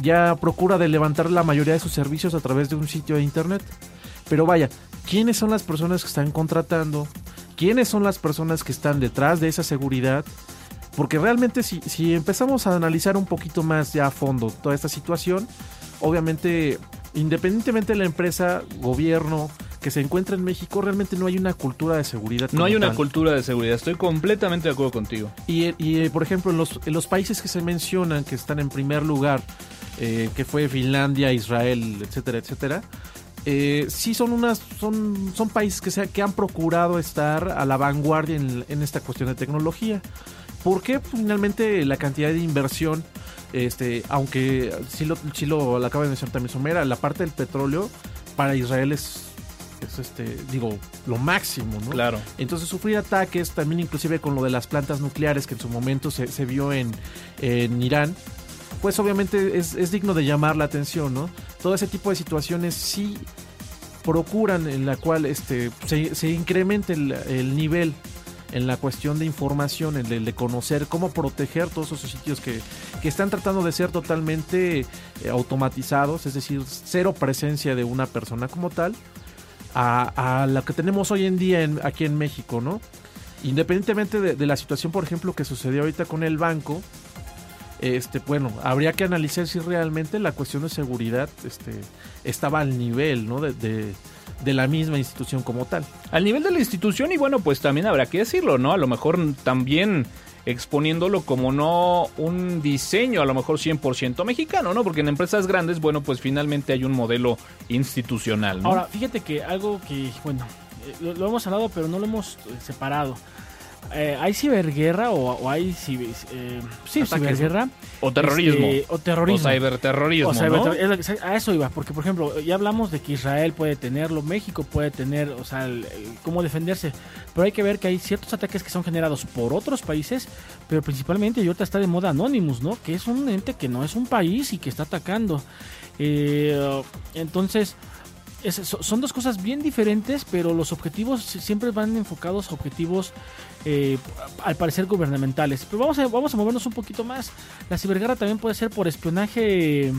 ya procura de levantar la mayoría de sus servicios a través de un sitio de internet. Pero vaya, ¿quiénes son las personas que están contratando? ¿Quiénes son las personas que están detrás de esa seguridad? Porque realmente si, si empezamos a analizar un poquito más ya a fondo toda esta situación, obviamente, independientemente de la empresa, gobierno que se encuentra en México, realmente no hay una cultura de seguridad. No hay una tal. cultura de seguridad, estoy completamente de acuerdo contigo. Y, y, por ejemplo, en los, en los países que se mencionan que están en primer lugar, eh, que fue Finlandia, Israel, etcétera, etcétera, eh, sí son unas son, son países que, se, que han procurado estar a la vanguardia en, en esta cuestión de tecnología. Porque finalmente la cantidad de inversión, este, aunque sí lo, sí lo, lo acaba de mencionar también Somera, la parte del petróleo para Israel es, es este, digo, lo máximo, ¿no? Claro. Entonces sufrir ataques, también inclusive con lo de las plantas nucleares que en su momento se, se vio en, en Irán, pues obviamente es, es digno de llamar la atención, ¿no? Todo ese tipo de situaciones sí procuran en la cual este, se, se incremente el, el nivel en la cuestión de información, el de, conocer cómo proteger todos esos sitios que, que están tratando de ser totalmente eh, automatizados, es decir, cero presencia de una persona como tal, a, la que tenemos hoy en día en, aquí en México, ¿no? Independientemente de, de la situación, por ejemplo, que sucedió ahorita con el banco, este, bueno, habría que analizar si realmente la cuestión de seguridad este, estaba al nivel, ¿no? De, de, de la misma institución como tal. Al nivel de la institución y bueno, pues también habrá que decirlo, ¿no? A lo mejor también exponiéndolo como no un diseño a lo mejor 100% mexicano, ¿no? Porque en empresas grandes, bueno, pues finalmente hay un modelo institucional, ¿no? Ahora, fíjate que algo que, bueno, eh, lo, lo hemos hablado, pero no lo hemos eh, separado. Eh, ¿Hay ciberguerra o, o hay ciber- eh, sí, ciberguerra? o terrorismo. Este, o terrorismo. O ciberterrorismo, O sea, ¿no? es lo que- a eso iba, porque por ejemplo, ya hablamos de que Israel puede tenerlo, México puede tener, o sea, el- el cómo defenderse, pero hay que ver que hay ciertos ataques que son generados por otros países, pero principalmente y ahorita está de moda Anonymous, ¿no? Que es un ente que no es un país y que está atacando. Eh, entonces, es- so- son dos cosas bien diferentes, pero los objetivos siempre van enfocados a objetivos, eh, al parecer, gubernamentales. Pero vamos a, vamos a movernos un poquito más. La ciberguerra también puede ser por espionaje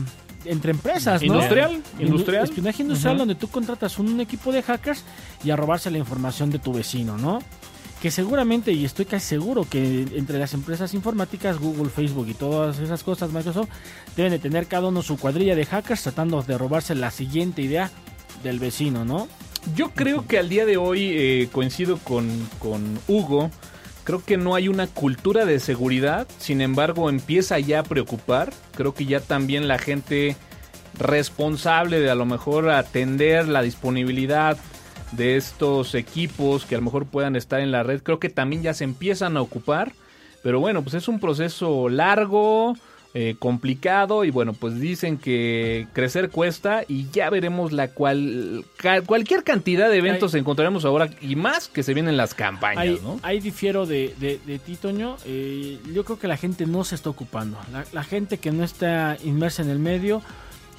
entre empresas, ¿no? Industrial, Indu- industrial. Espionaje industrial donde tú contratas un equipo de hackers y a robarse la información de tu vecino, ¿no? Que seguramente, y estoy casi seguro que entre las empresas informáticas, Google, Facebook y todas esas cosas, Microsoft, deben de tener cada uno su cuadrilla de hackers tratando de robarse la siguiente idea del vecino, ¿no? Yo creo que al día de hoy eh, coincido con, con Hugo. Creo que no hay una cultura de seguridad. Sin embargo, empieza ya a preocupar. Creo que ya también la gente responsable de a lo mejor atender la disponibilidad de estos equipos que a lo mejor puedan estar en la red, creo que también ya se empiezan a ocupar. Pero bueno, pues es un proceso largo, eh, complicado y bueno, pues dicen que crecer cuesta y ya veremos la cual ca- cualquier cantidad de eventos encontraremos ahora y más que se vienen las campañas, Ahí, ¿no? ahí difiero de, de, de ti, Toño. Eh, yo creo que la gente no se está ocupando. La, la gente que no está inmersa en el medio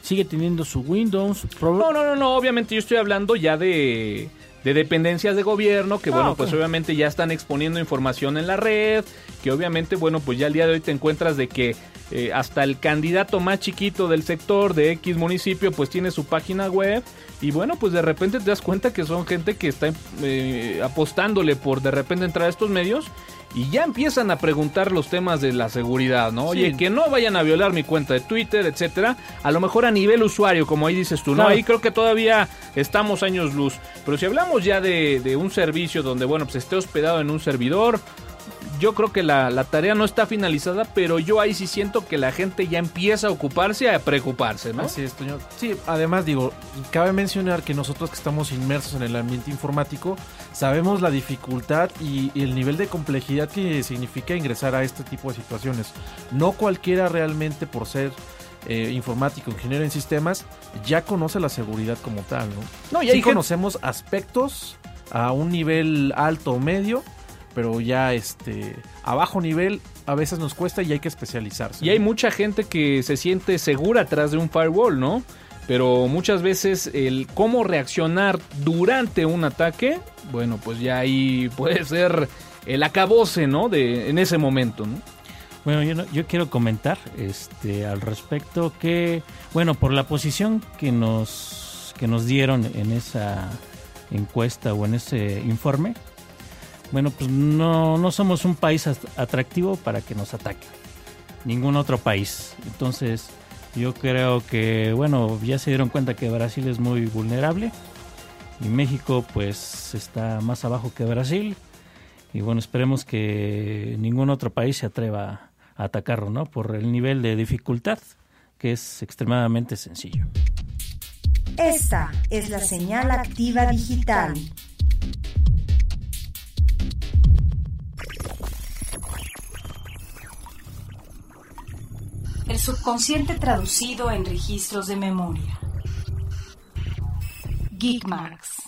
sigue teniendo su Windows. No, no, no, no, obviamente yo estoy hablando ya de de dependencias de gobierno que, Ah, bueno, pues obviamente ya están exponiendo información en la red, que obviamente, bueno, pues ya al día de hoy te encuentras de que eh, hasta el candidato más chiquito del sector de X municipio, pues tiene su página web. Y bueno, pues de repente te das cuenta que son gente que está eh, apostándole por de repente entrar a estos medios y ya empiezan a preguntar los temas de la seguridad, ¿no? Oye, Sí. que no vayan a violar mi cuenta de Twitter, etcétera. A lo mejor a nivel usuario, como ahí dices tú, ¿no? Claro. Ahí creo que todavía estamos años luz. Pero si hablamos ya de, de un servicio donde, bueno, pues esté hospedado en un servidor, yo creo que la, la tarea no está finalizada, pero yo ahí sí siento que la gente ya empieza a ocuparse, a preocuparse, ¿no? Así es, Toño. Sí, además digo, cabe mencionar que nosotros que estamos inmersos en el ambiente informático, sabemos la dificultad y, y el nivel de complejidad que significa ingresar a este tipo de situaciones. No cualquiera realmente por ser eh, informático, ingeniero en sistemas, ya conoce la seguridad como tal, ¿no? No, y Sí gente- conocemos aspectos a un nivel alto o medio, pero ya este a bajo nivel a veces nos cuesta y hay que especializarse. Y hay mucha gente que se siente segura atrás de un firewall, ¿no? Pero muchas veces el cómo reaccionar durante un ataque, bueno, pues ya ahí puede ser el acabose, ¿no? De, en ese momento, ¿no? Bueno, yo, no- yo quiero comentar este, al respecto que, bueno, por la posición que nos, que nos dieron en esa encuesta o en ese informe, bueno, pues no, no somos un país at- atractivo para que nos ataquen. Ningún otro país. Entonces, yo creo que, bueno, ya se dieron cuenta que Brasil es muy vulnerable y México pues está más abajo que Brasil. Y bueno, esperemos que ningún otro país se atreva a atacarlo, ¿no? Por el nivel de dificultad, que es extremadamente sencillo. Esta es la señal activa digital. El subconsciente traducido en registros de memoria. Geekmarks.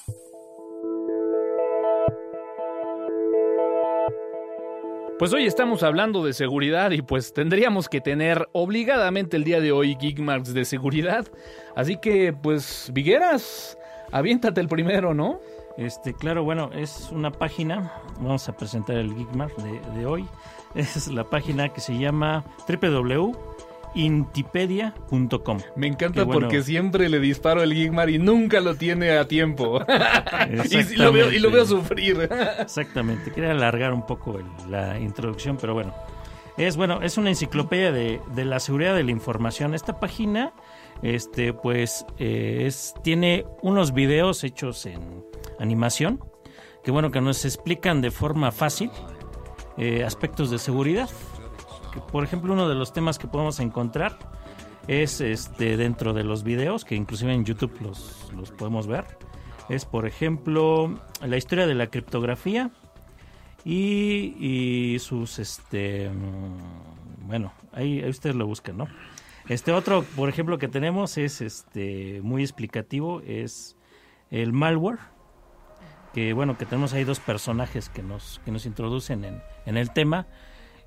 Pues hoy estamos hablando de seguridad y pues tendríamos que tener obligadamente el día de hoy Geekmarks de seguridad. Así que pues Vigueras, aviéntate el primero, ¿no? Este, claro, bueno, es una página, vamos a presentar el Geekmark de, de hoy. Es la página que se llama www.intipedia.com. Me encanta bueno. porque siempre le disparo el Geekmark y nunca lo tiene a tiempo. y, lo veo, y lo Exactamente. veo sufrir. Exactamente, quería alargar un poco el- la introducción, pero bueno. Es bueno, es una enciclopedia de, de la seguridad de la información. Esta página, este, pues, eh, es, tiene unos videos hechos en animación, que bueno, que nos explican de forma fácil eh, aspectos de seguridad. Por ejemplo, uno de los temas que podemos encontrar es este dentro de los videos, que inclusive en YouTube los, podemos ver. Es, por ejemplo, la historia de la criptografía y, sus, este, mm, bueno, ahí, ahí ustedes lo buscan, ¿no? Este otro, por ejemplo, que tenemos es, este, muy explicativo, es el malware, que bueno, que tenemos ahí dos personajes que nos, que nos introducen en, en el tema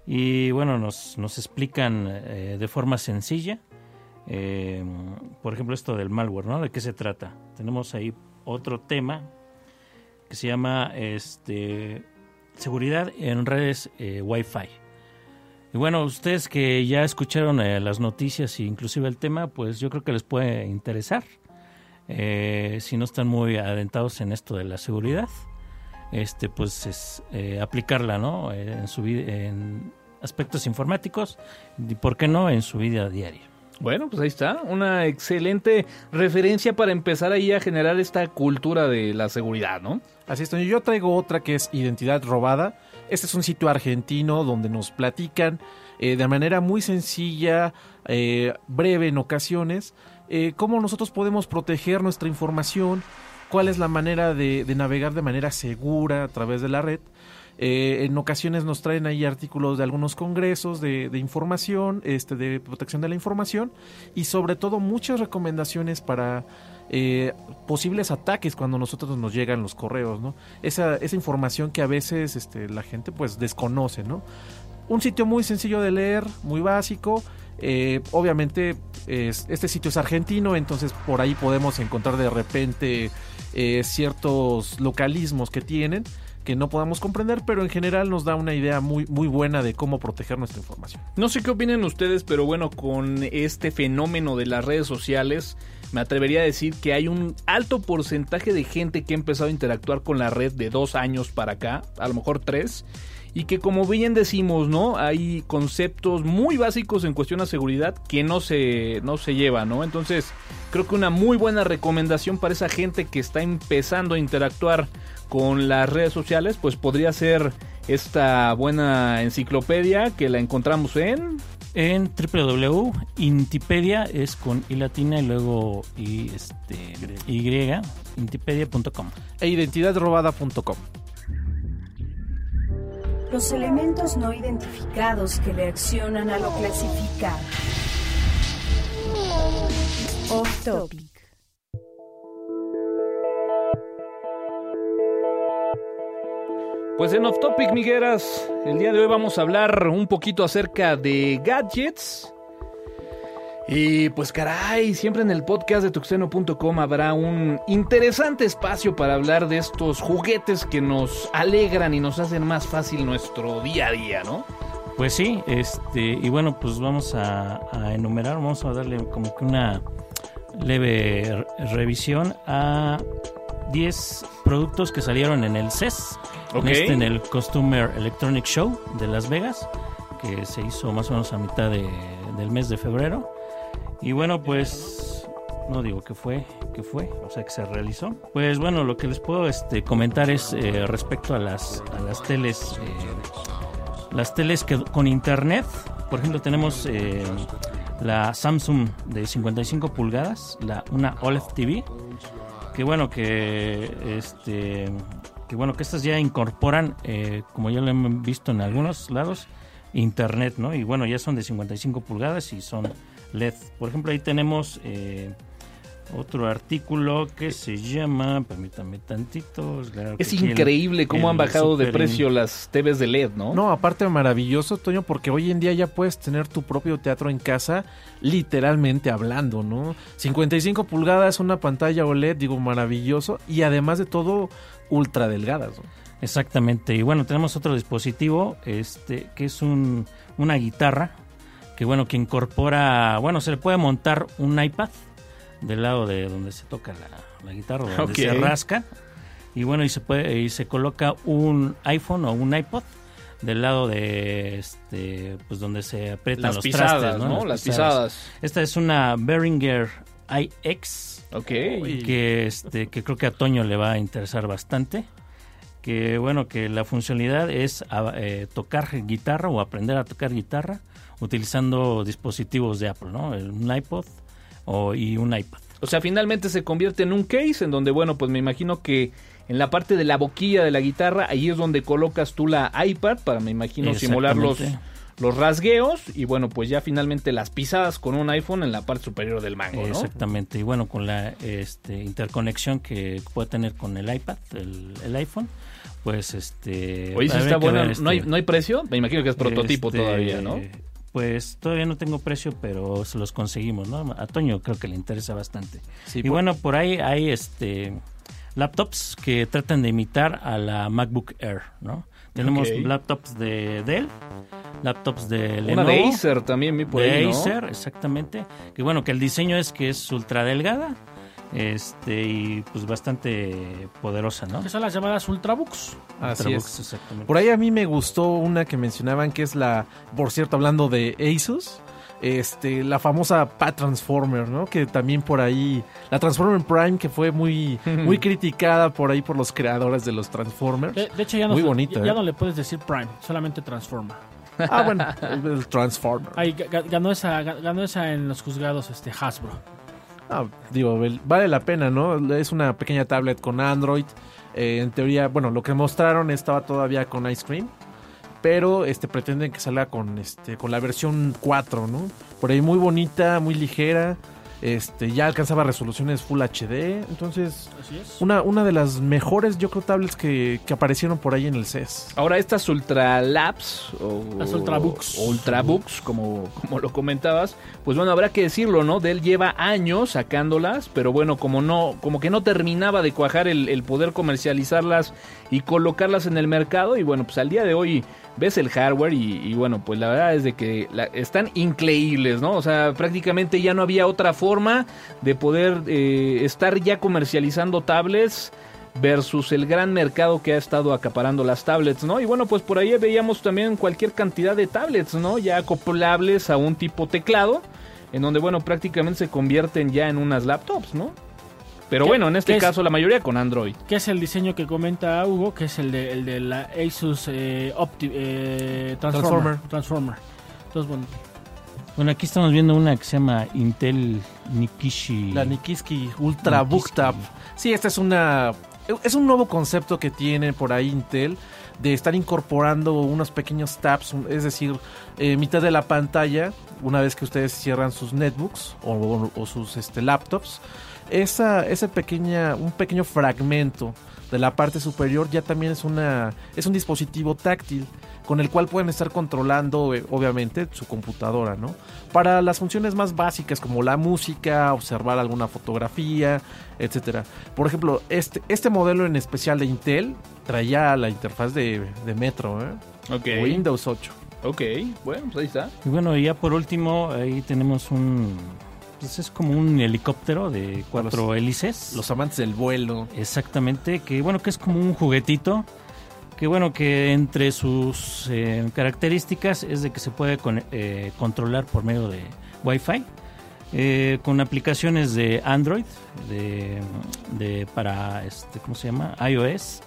y bueno, nos, nos explican eh, de forma sencilla, eh, por ejemplo, esto del malware, ¿no? ¿De qué se trata? Tenemos ahí otro tema que se llama este, seguridad en redes eh, Wi-Fi. Y bueno, ustedes que ya escucharon eh, las noticias e inclusive el tema, pues yo creo que les puede interesar. Eh, si no están muy adentados en esto de la seguridad, este pues es eh, aplicarla, ¿no? Eh, en su vi- en aspectos informáticos y por qué no en su vida diaria. Bueno, pues ahí está, una excelente referencia para empezar ahí a generar esta cultura de la seguridad, ¿no? Así es. Yo traigo otra que es Identidad Robada. Este es un sitio argentino donde nos platican eh, de manera muy sencilla, eh, breve en ocasiones, eh, cómo nosotros podemos proteger nuestra información, cuál es la manera de, navegar de manera segura a través de la red. Eh, en ocasiones nos traen ahí artículos de algunos congresos de, de información, este, de protección de la información y sobre todo muchas recomendaciones para eh, posibles ataques cuando nosotros nos llegan los correos, ¿no? Esa, esa información que a veces este, la gente pues desconoce, ¿no? Un sitio muy sencillo de leer, muy básico. eh, obviamente es- este sitio es argentino, entonces por ahí podemos encontrar de repente eh, ciertos localismos que tienen que no podamos comprender, pero en general nos da una idea muy, muy buena de cómo proteger nuestra información. No sé qué opinen ustedes, pero bueno, con este fenómeno de las redes sociales, me atrevería a decir que hay un alto porcentaje de gente que ha empezado a interactuar con la red de dos años para acá, a lo mejor tres, y que como bien decimos, ¿no? Hay conceptos muy básicos en cuestión a seguridad que no se, no se llevan, ¿no? Entonces, creo que una muy buena recomendación para esa gente que está empezando a interactuar con las redes sociales, pues podría ser esta buena enciclopedia que la encontramos en En www.intipedia es con i latina y luego y este y intipedia.com. E identidadrobada.com. Los elementos no identificados que reaccionan a lo clasificado. Off topic. Pues en Off Topic, Migueras, el día de hoy vamos a hablar un poquito acerca de gadgets. Y pues caray, siempre en el podcast de tuxeno.com habrá un interesante espacio para hablar de estos juguetes que nos alegran y nos hacen más fácil nuestro día a día, ¿no? Pues sí, este y bueno, pues vamos a, a enumerar, vamos a darle como que una leve re- revisión a 10 productos que salieron en el CES, en, este, en el Customer Electronic Show de Las Vegas, que se hizo más o menos a mitad de- del mes de febrero. Y bueno, pues no digo que fue, que fue, o sea que se realizó. Pues bueno, lo que les puedo este, comentar es eh, respecto a las, a las teles, eh, las teles que con internet. Por ejemplo, tenemos eh, la Samsung de 55 pulgadas, la una OLED TV, que bueno que este que bueno que estas ya incorporan, eh, como ya lo hemos visto en algunos lados, internet, ¿no? Y bueno, ya son de 55 pulgadas y son LED. Por ejemplo, ahí tenemos eh, otro artículo que se llama, permítame tantito. claro Es el- increíble cómo el han bajado de precio las TVs de LED, ¿no? No, aparte maravilloso, Toño, porque hoy en día ya puedes tener tu propio teatro en casa, literalmente hablando, ¿no? 55 pulgadas, una pantalla OLED, digo, maravilloso, y además de todo, ultra delgadas, ¿no? Exactamente. Y bueno, tenemos otro dispositivo, este, que es un, una guitarra, que bueno, que incorpora, bueno, se le puede montar un iPad del lado de donde se toca la, la guitarra, donde Ok. se rasca. Y bueno, y se puede, y se coloca un iPhone o un iPod del lado de este, pues donde se aprietan las los pisadas, trastes, ¿no? ¿no? Las pisadas. Esta es una Behringer iX Ok. que este que creo que a Toño le va a interesar bastante que bueno que la funcionalidad es a- eh, tocar guitarra o aprender a tocar guitarra utilizando dispositivos de Apple no un iPod o y un iPad O sea, finalmente se convierte en un case en donde, bueno, pues me imagino que en la parte de la boquilla de la guitarra, ahí es donde colocas tú la iPad para, me imagino, simular los, los rasgueos y, bueno, pues ya finalmente las pisadas con un iPhone en la parte superior del mango, ¿no? exactamente y bueno con la este, interconexión que puede tener con el iPad el, el iPhone pues este Oye, está bueno. ¿No, hay, este, ¿No hay precio? Me imagino que es prototipo Este, todavía, ¿no? Pues todavía no tengo precio, pero se los conseguimos, ¿no? A Toño creo que le interesa bastante. Sí, y por- bueno, por ahí hay este laptops que tratan de imitar a la MacBook Air, ¿no? Tenemos laptops de Dell, laptops de Una Lenovo, de Acer también vi por de ahí, ¿no? Acer, exactamente. Que bueno, que el diseño es que es ultra delgada, este y pues bastante poderosa, ¿no? Que son las llamadas Ultrabooks. Así Ultrabooks, es. exactamente. Por ahí a mí me gustó una que mencionaban que es la, por cierto, hablando de Asus, este, la famosa Pad Transformer, ¿no? Que también por ahí, la Transformer Prime que fue muy, muy criticada por ahí por los creadores de los Transformers. De, de hecho, ya, no, Muy se- bonita, ya ¿eh? no le puedes decir Prime, solamente Transforma. Ah, bueno, el, Transformer. Ahí ga- ganó esa, ga- ganó esa en los juzgados este Hasbro. Ah, digo, vale la pena, ¿no? Es una pequeña tablet con Android. Eh, en teoría, bueno, lo que mostraron estaba todavía con Ice Cream. Pero este pretenden que salga con este con la versión 4, ¿no? Por ahí muy bonita, muy ligera. Este, ya alcanzaba resoluciones Full HD. Entonces, Así es. una, una de las mejores, yo creo, tablets que, que aparecieron por ahí en el CES. Ahora estas Ultra Labs o Las Ultrabooks. o Ultrabooks, como, como lo comentabas, pues bueno, habrá que decirlo, ¿no? Dell lleva años sacándolas, pero bueno, como no, como que no terminaba de cuajar el, el poder comercializarlas y colocarlas en el mercado, y bueno, pues al día de hoy ves el hardware y, y bueno, pues la verdad es de que la- están increíbles, ¿no? O sea, prácticamente ya no había otra forma de poder eh, estar ya comercializando tablets versus el gran mercado que ha estado acaparando las tablets, ¿no? Y bueno, pues por ahí veíamos también cualquier cantidad de tablets, ¿no? Ya acoplables a un tipo teclado, en donde, bueno, prácticamente se convierten ya en unas laptops, ¿no? Pero ¿Qué- bueno, en este qué es? caso la mayoría con Android. Que es el diseño que comenta Hugo, que es el de, el de la Asus eh, Opti- eh, Transformer. Transformer. Entonces, bueno, Bueno, aquí estamos viendo una que se llama Intel Nikishi. La Nikiski Ultra Nikiski. Booktab. Sí, esta es una es un nuevo concepto que tiene por ahí Intel de estar incorporando unos pequeños tabs, es decir, eh, mitad de la pantalla, una vez que ustedes cierran sus netbooks o, o- o sus este, laptops, esa, ese pequeña, un pequeño fragmento de la parte superior ya también es una es un dispositivo táctil con el cual pueden estar controlando eh, obviamente su computadora, ¿no? Para las funciones más básicas como la música, observar alguna fotografía, etcétera. Por ejemplo, este este modelo en especial de Intel traía la interfaz de, de Metro, ¿eh? Ok. Windows 8. Ok, bueno, pues ahí está. Y bueno, ya por último, ahí tenemos un. Pues es como un helicóptero de cuatro hélices. Los amantes del vuelo. Exactamente, que bueno, que es como un juguetito. Que bueno, que entre sus eh, características es de que se puede eh, controlar por medio de Wi-Fi. eh, con aplicaciones de Android, de, de para, este, ¿cómo se llama? iOS.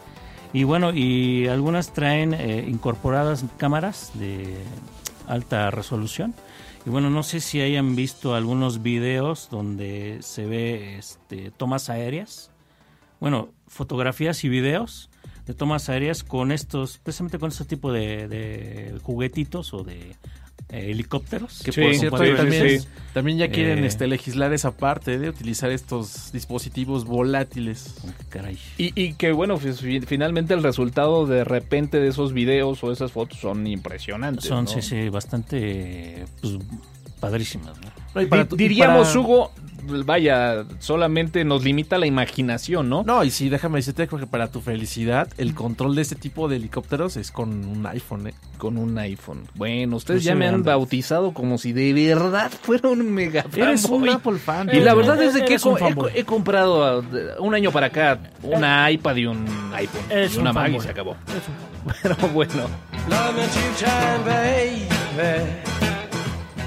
Y bueno, y algunas traen incorporadas cámaras de alta resolución. Y bueno, no sé si hayan visto algunos videos donde se ve este, tomas aéreas. Bueno, fotografías y videos de tomas aéreas con estos, precisamente con este tipo de, de juguetitos o de eh, helicópteros. Que Sí, por cierto, sí, también, sí. también ya quieren Eh. este, legislar esa parte de utilizar estos dispositivos volátiles. Caray. Y, y que bueno, pues, fi- finalmente el resultado de repente de esos videos o esas fotos son impresionantes. Son, ¿no? sí, sí, bastante pues, padrísimas. ¿no? Para diríamos, para- Hugo, vaya, solamente nos limita la imaginación, ¿no? No, y sí, déjame decirte que para tu felicidad, el control de este tipo de helicópteros es con un iPhone, ¿eh? Con un iPhone. Bueno, ustedes Inclusive ya me han Android. bautizado como si de verdad fuera un mega Eres un. Apple fan. Y la Eh, verdad es de que he, he comprado ah, un año para acá una iPad y un iPhone. Eres y una un Mac y se acabó. es Pero bueno. Love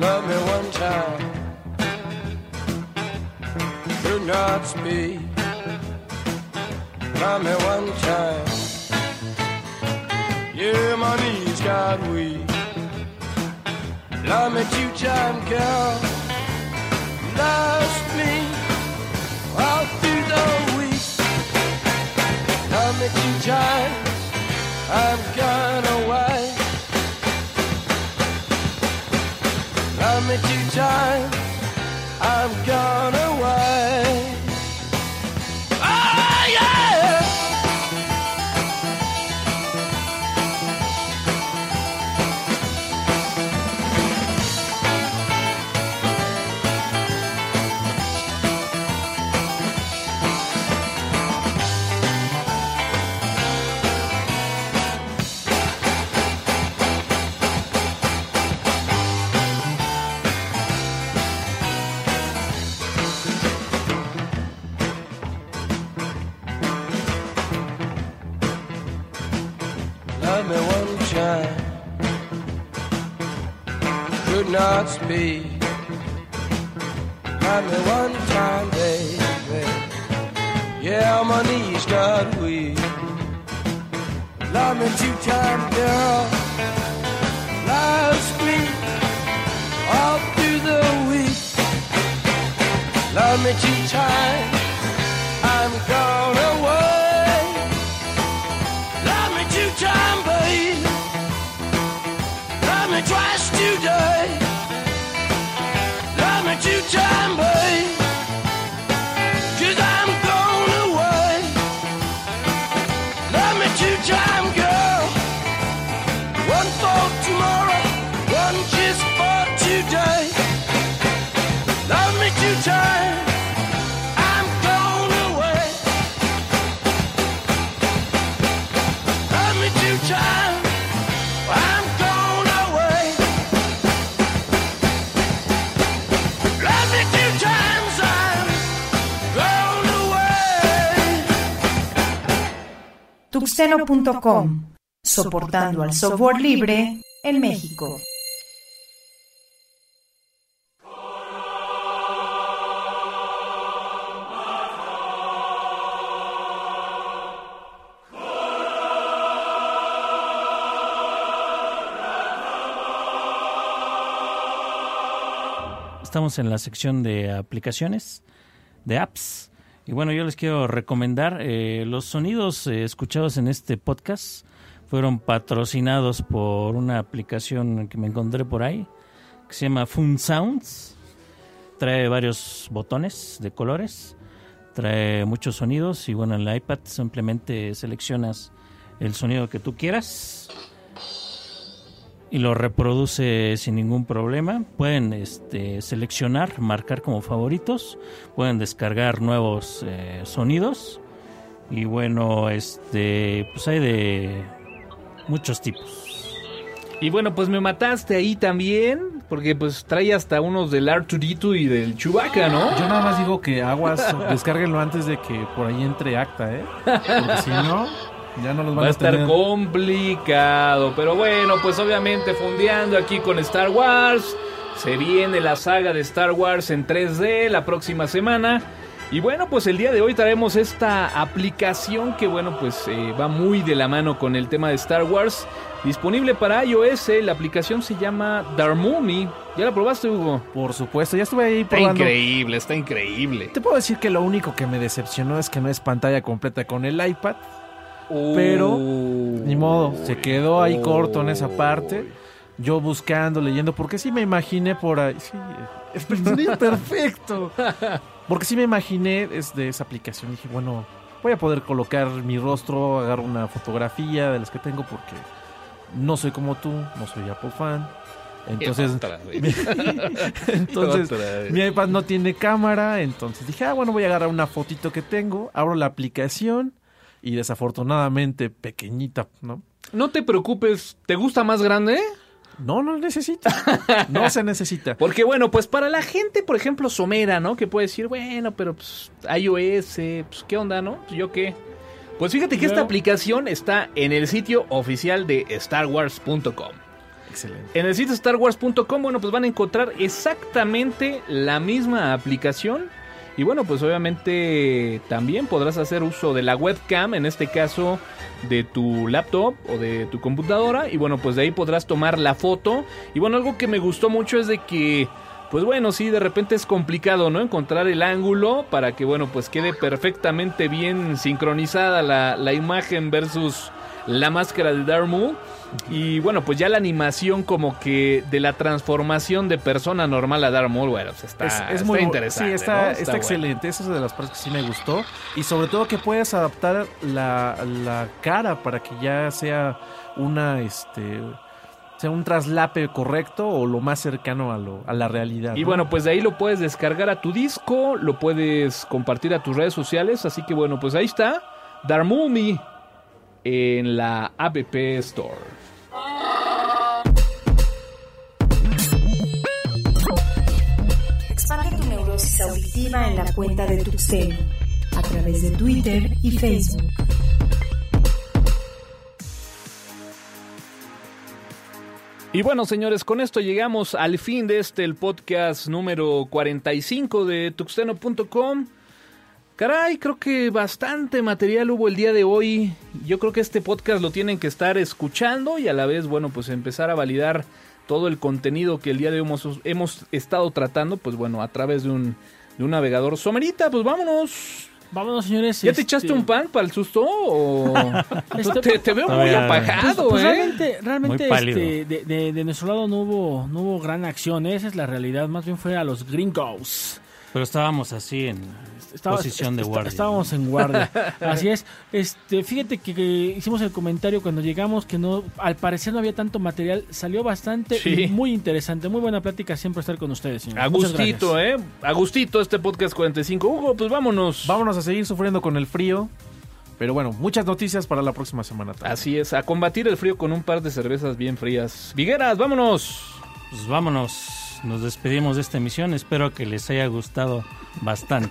Love me one time. Do not speak. Love me one time. Yeah, my knees got weak. Love me two time, girl. Lost me all through the week. Love me two times. I'm gone me Tuxteno.com. Soportando al software libre en México. Estamos en la sección de aplicaciones, de apps. Y bueno, yo les quiero recomendar, eh, los sonidos eh, escuchados en este podcast fueron patrocinados por una aplicación que me encontré por ahí, que se llama Fun Sounds. Trae varios botones de colores, trae muchos sonidos y bueno, en el iPad simplemente seleccionas el sonido que tú quieras y lo reproduce sin ningún problema. Pueden este, seleccionar, marcar como favoritos, pueden descargar nuevos eh, sonidos y bueno, este, pues hay de muchos tipos. Y bueno, pues me mataste ahí también, porque pues trae hasta unos del R2D2 y del Chewbacca, ¿no? Yo nada más digo que aguas, descárguenlo antes de que por ahí entre acta, ¿eh? Porque si no, ya no los van Va a a estar tener. complicado, pero bueno, pues obviamente fundeando aquí con Star Wars. Se viene la saga de Star Wars en 3D la próxima semana. Y bueno, pues el día de hoy traemos esta aplicación que bueno, pues eh, va muy de la mano con el tema de Star Wars. Disponible para iOS, la aplicación se llama Darmumi. ¿Ya la probaste, Hugo? Por supuesto, ya estuve ahí Está probando. increíble, está increíble. Te puedo decir que lo único que me decepcionó es que no es pantalla completa con el iPad. Pero, Ni modo, se quedó ahí corto en esa parte. Yo buscando, leyendo, porque sí me imaginé por ahí. Sí, es perfecto. Porque sí me imaginé desde esa aplicación. Dije, bueno, voy a poder colocar mi rostro, agarro una fotografía de las que tengo, porque no soy como tú, no soy Apple fan. Entonces, vez. entonces mi iPad no tiene cámara, entonces dije, ah, bueno, voy a agarrar una fotito que tengo, abro la aplicación y desafortunadamente pequeñita, ¿no? No te preocupes, ¿te gusta más grande? No, no necesita. No se necesita. Porque bueno, pues para la gente, por ejemplo, somera, ¿no? Que puede decir, bueno, pero pues iOS, pues qué onda, ¿no? Pues, ¿Yo qué? Pues fíjate que esta aplicación está en el sitio oficial de StarWars.com. Excelente. En el sitio StarWars.com, bueno, pues van a encontrar exactamente la misma aplicación. Y bueno, pues obviamente también podrás hacer uso de la webcam, en este caso de tu laptop o de tu computadora. Y bueno, pues de ahí podrás tomar la foto. Y bueno, algo que me gustó mucho es de que, pues bueno, sí, de repente es complicado, ¿no? Encontrar el ángulo para que, bueno, pues quede perfectamente bien sincronizada la, la imagen versus la máscara de Darth. Y bueno, pues ya la animación como que de la transformación de persona normal a Darth Maul, bueno, pues está, Es, es está muy interesante. Sí, está, ¿no? está bueno. excelente. Esa es de las partes que sí me gustó. Y sobre todo que puedes adaptar la, la cara para que ya sea una, este, sea un traslape correcto o lo más cercano a, lo, a la realidad. Y ¿no? bueno, pues de ahí lo puedes descargar a tu disco, lo puedes compartir a tus redes sociales, así que bueno, pues ahí está Darmumi en la App Store. Expande tu neurosis auditiva en la cuenta de Tuxteno a través de Twitter y Facebook. Y bueno, señores, con esto llegamos al fin de este, el podcast número 45 de tuxteno.com. Caray, creo que bastante material hubo el día de hoy. Yo creo que este podcast lo tienen que estar escuchando y a la vez, bueno, pues empezar a validar todo el contenido que el día de hoy hemos, hemos estado tratando, pues bueno, a través de un, de un navegador. Somerita, pues vámonos. Vámonos, señores. ¿Ya te este, echaste un pan para el susto? ¿O... Este- te, te veo muy apagado, Pues, pues ¿eh? realmente, realmente este, de, de- de nuestro lado no hubo, no hubo gran acción, esa es la realidad, más bien fue a los gringos. Pero estábamos así en Estaba- posición de guardia. Estábamos en guardia. Así es. Este, fíjate que, que hicimos el comentario cuando llegamos que no, al parecer no había tanto material. Salió bastante Sí. y muy interesante. Muy buena plática siempre estar con ustedes, señor. Agustito. ¿eh? Agustito este podcast 45. Hugo, pues vámonos. Vámonos a seguir sufriendo con el frío. Pero bueno, muchas noticias para la próxima semana. también. Así es, a combatir el frío con un par de cervezas bien frías. Vigueras, vámonos. Pues vámonos. Nos despedimos de esta emisión. Espero que les haya gustado bastante.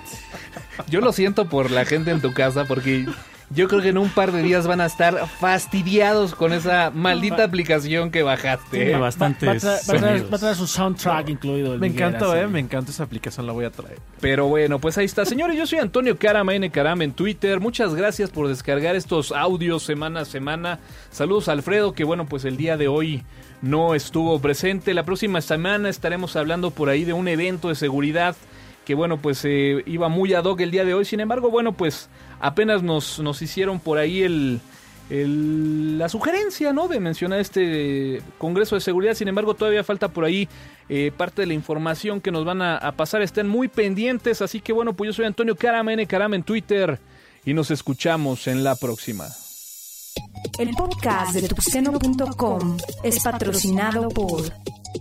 Yo lo siento por la gente en tu casa porque yo creo que en un par de días van a estar fastidiados con esa maldita aplicación que bajaste. ¿eh? bastantes Va, va a traer, va a traer- sonidos. va a traer su soundtrack incluido. el Me Vigueras, encantó, sí. eh, me encanta esa aplicación, la voy a traer. Pero bueno, pues ahí está. Señores, yo soy Antonio Carama, N en Twitter. Muchas gracias por descargar estos audios semana a semana. Saludos a Alfredo, que bueno, pues el día de hoy no estuvo presente. La próxima semana estaremos hablando por ahí de un evento de seguridad que bueno, pues eh, iba muy ad hoc el día de hoy. Sin embargo, bueno, pues apenas nos, nos hicieron por ahí el, la sugerencia, ¿no? De mencionar este Congreso de Seguridad. Sin embargo, todavía falta por ahí eh, parte de la información que nos van a, pasar. Estén muy pendientes. Así que bueno, pues yo soy Antonio Carama, N Carama en Twitter. Y nos escuchamos en la próxima. El podcast de tuxteno.com es patrocinado por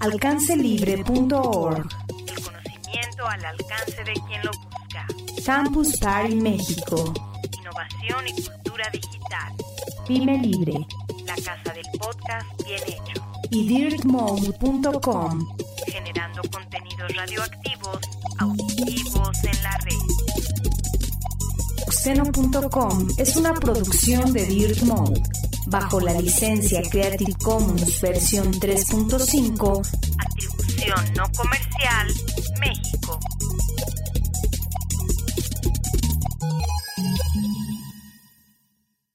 alcancelibre.org, El conocimiento al alcance de quien lo busca. Campus Party México, Innovación y cultura digital. Pyme Libre La casa del podcast bien hecho. y dirtmode.com. Generando contenidos radioactivos, auditivos en la red. Tuxteno.com es una producción de Dirt Mode, bajo la licencia Creative Commons versión 3.5 Atribución no comercial, México.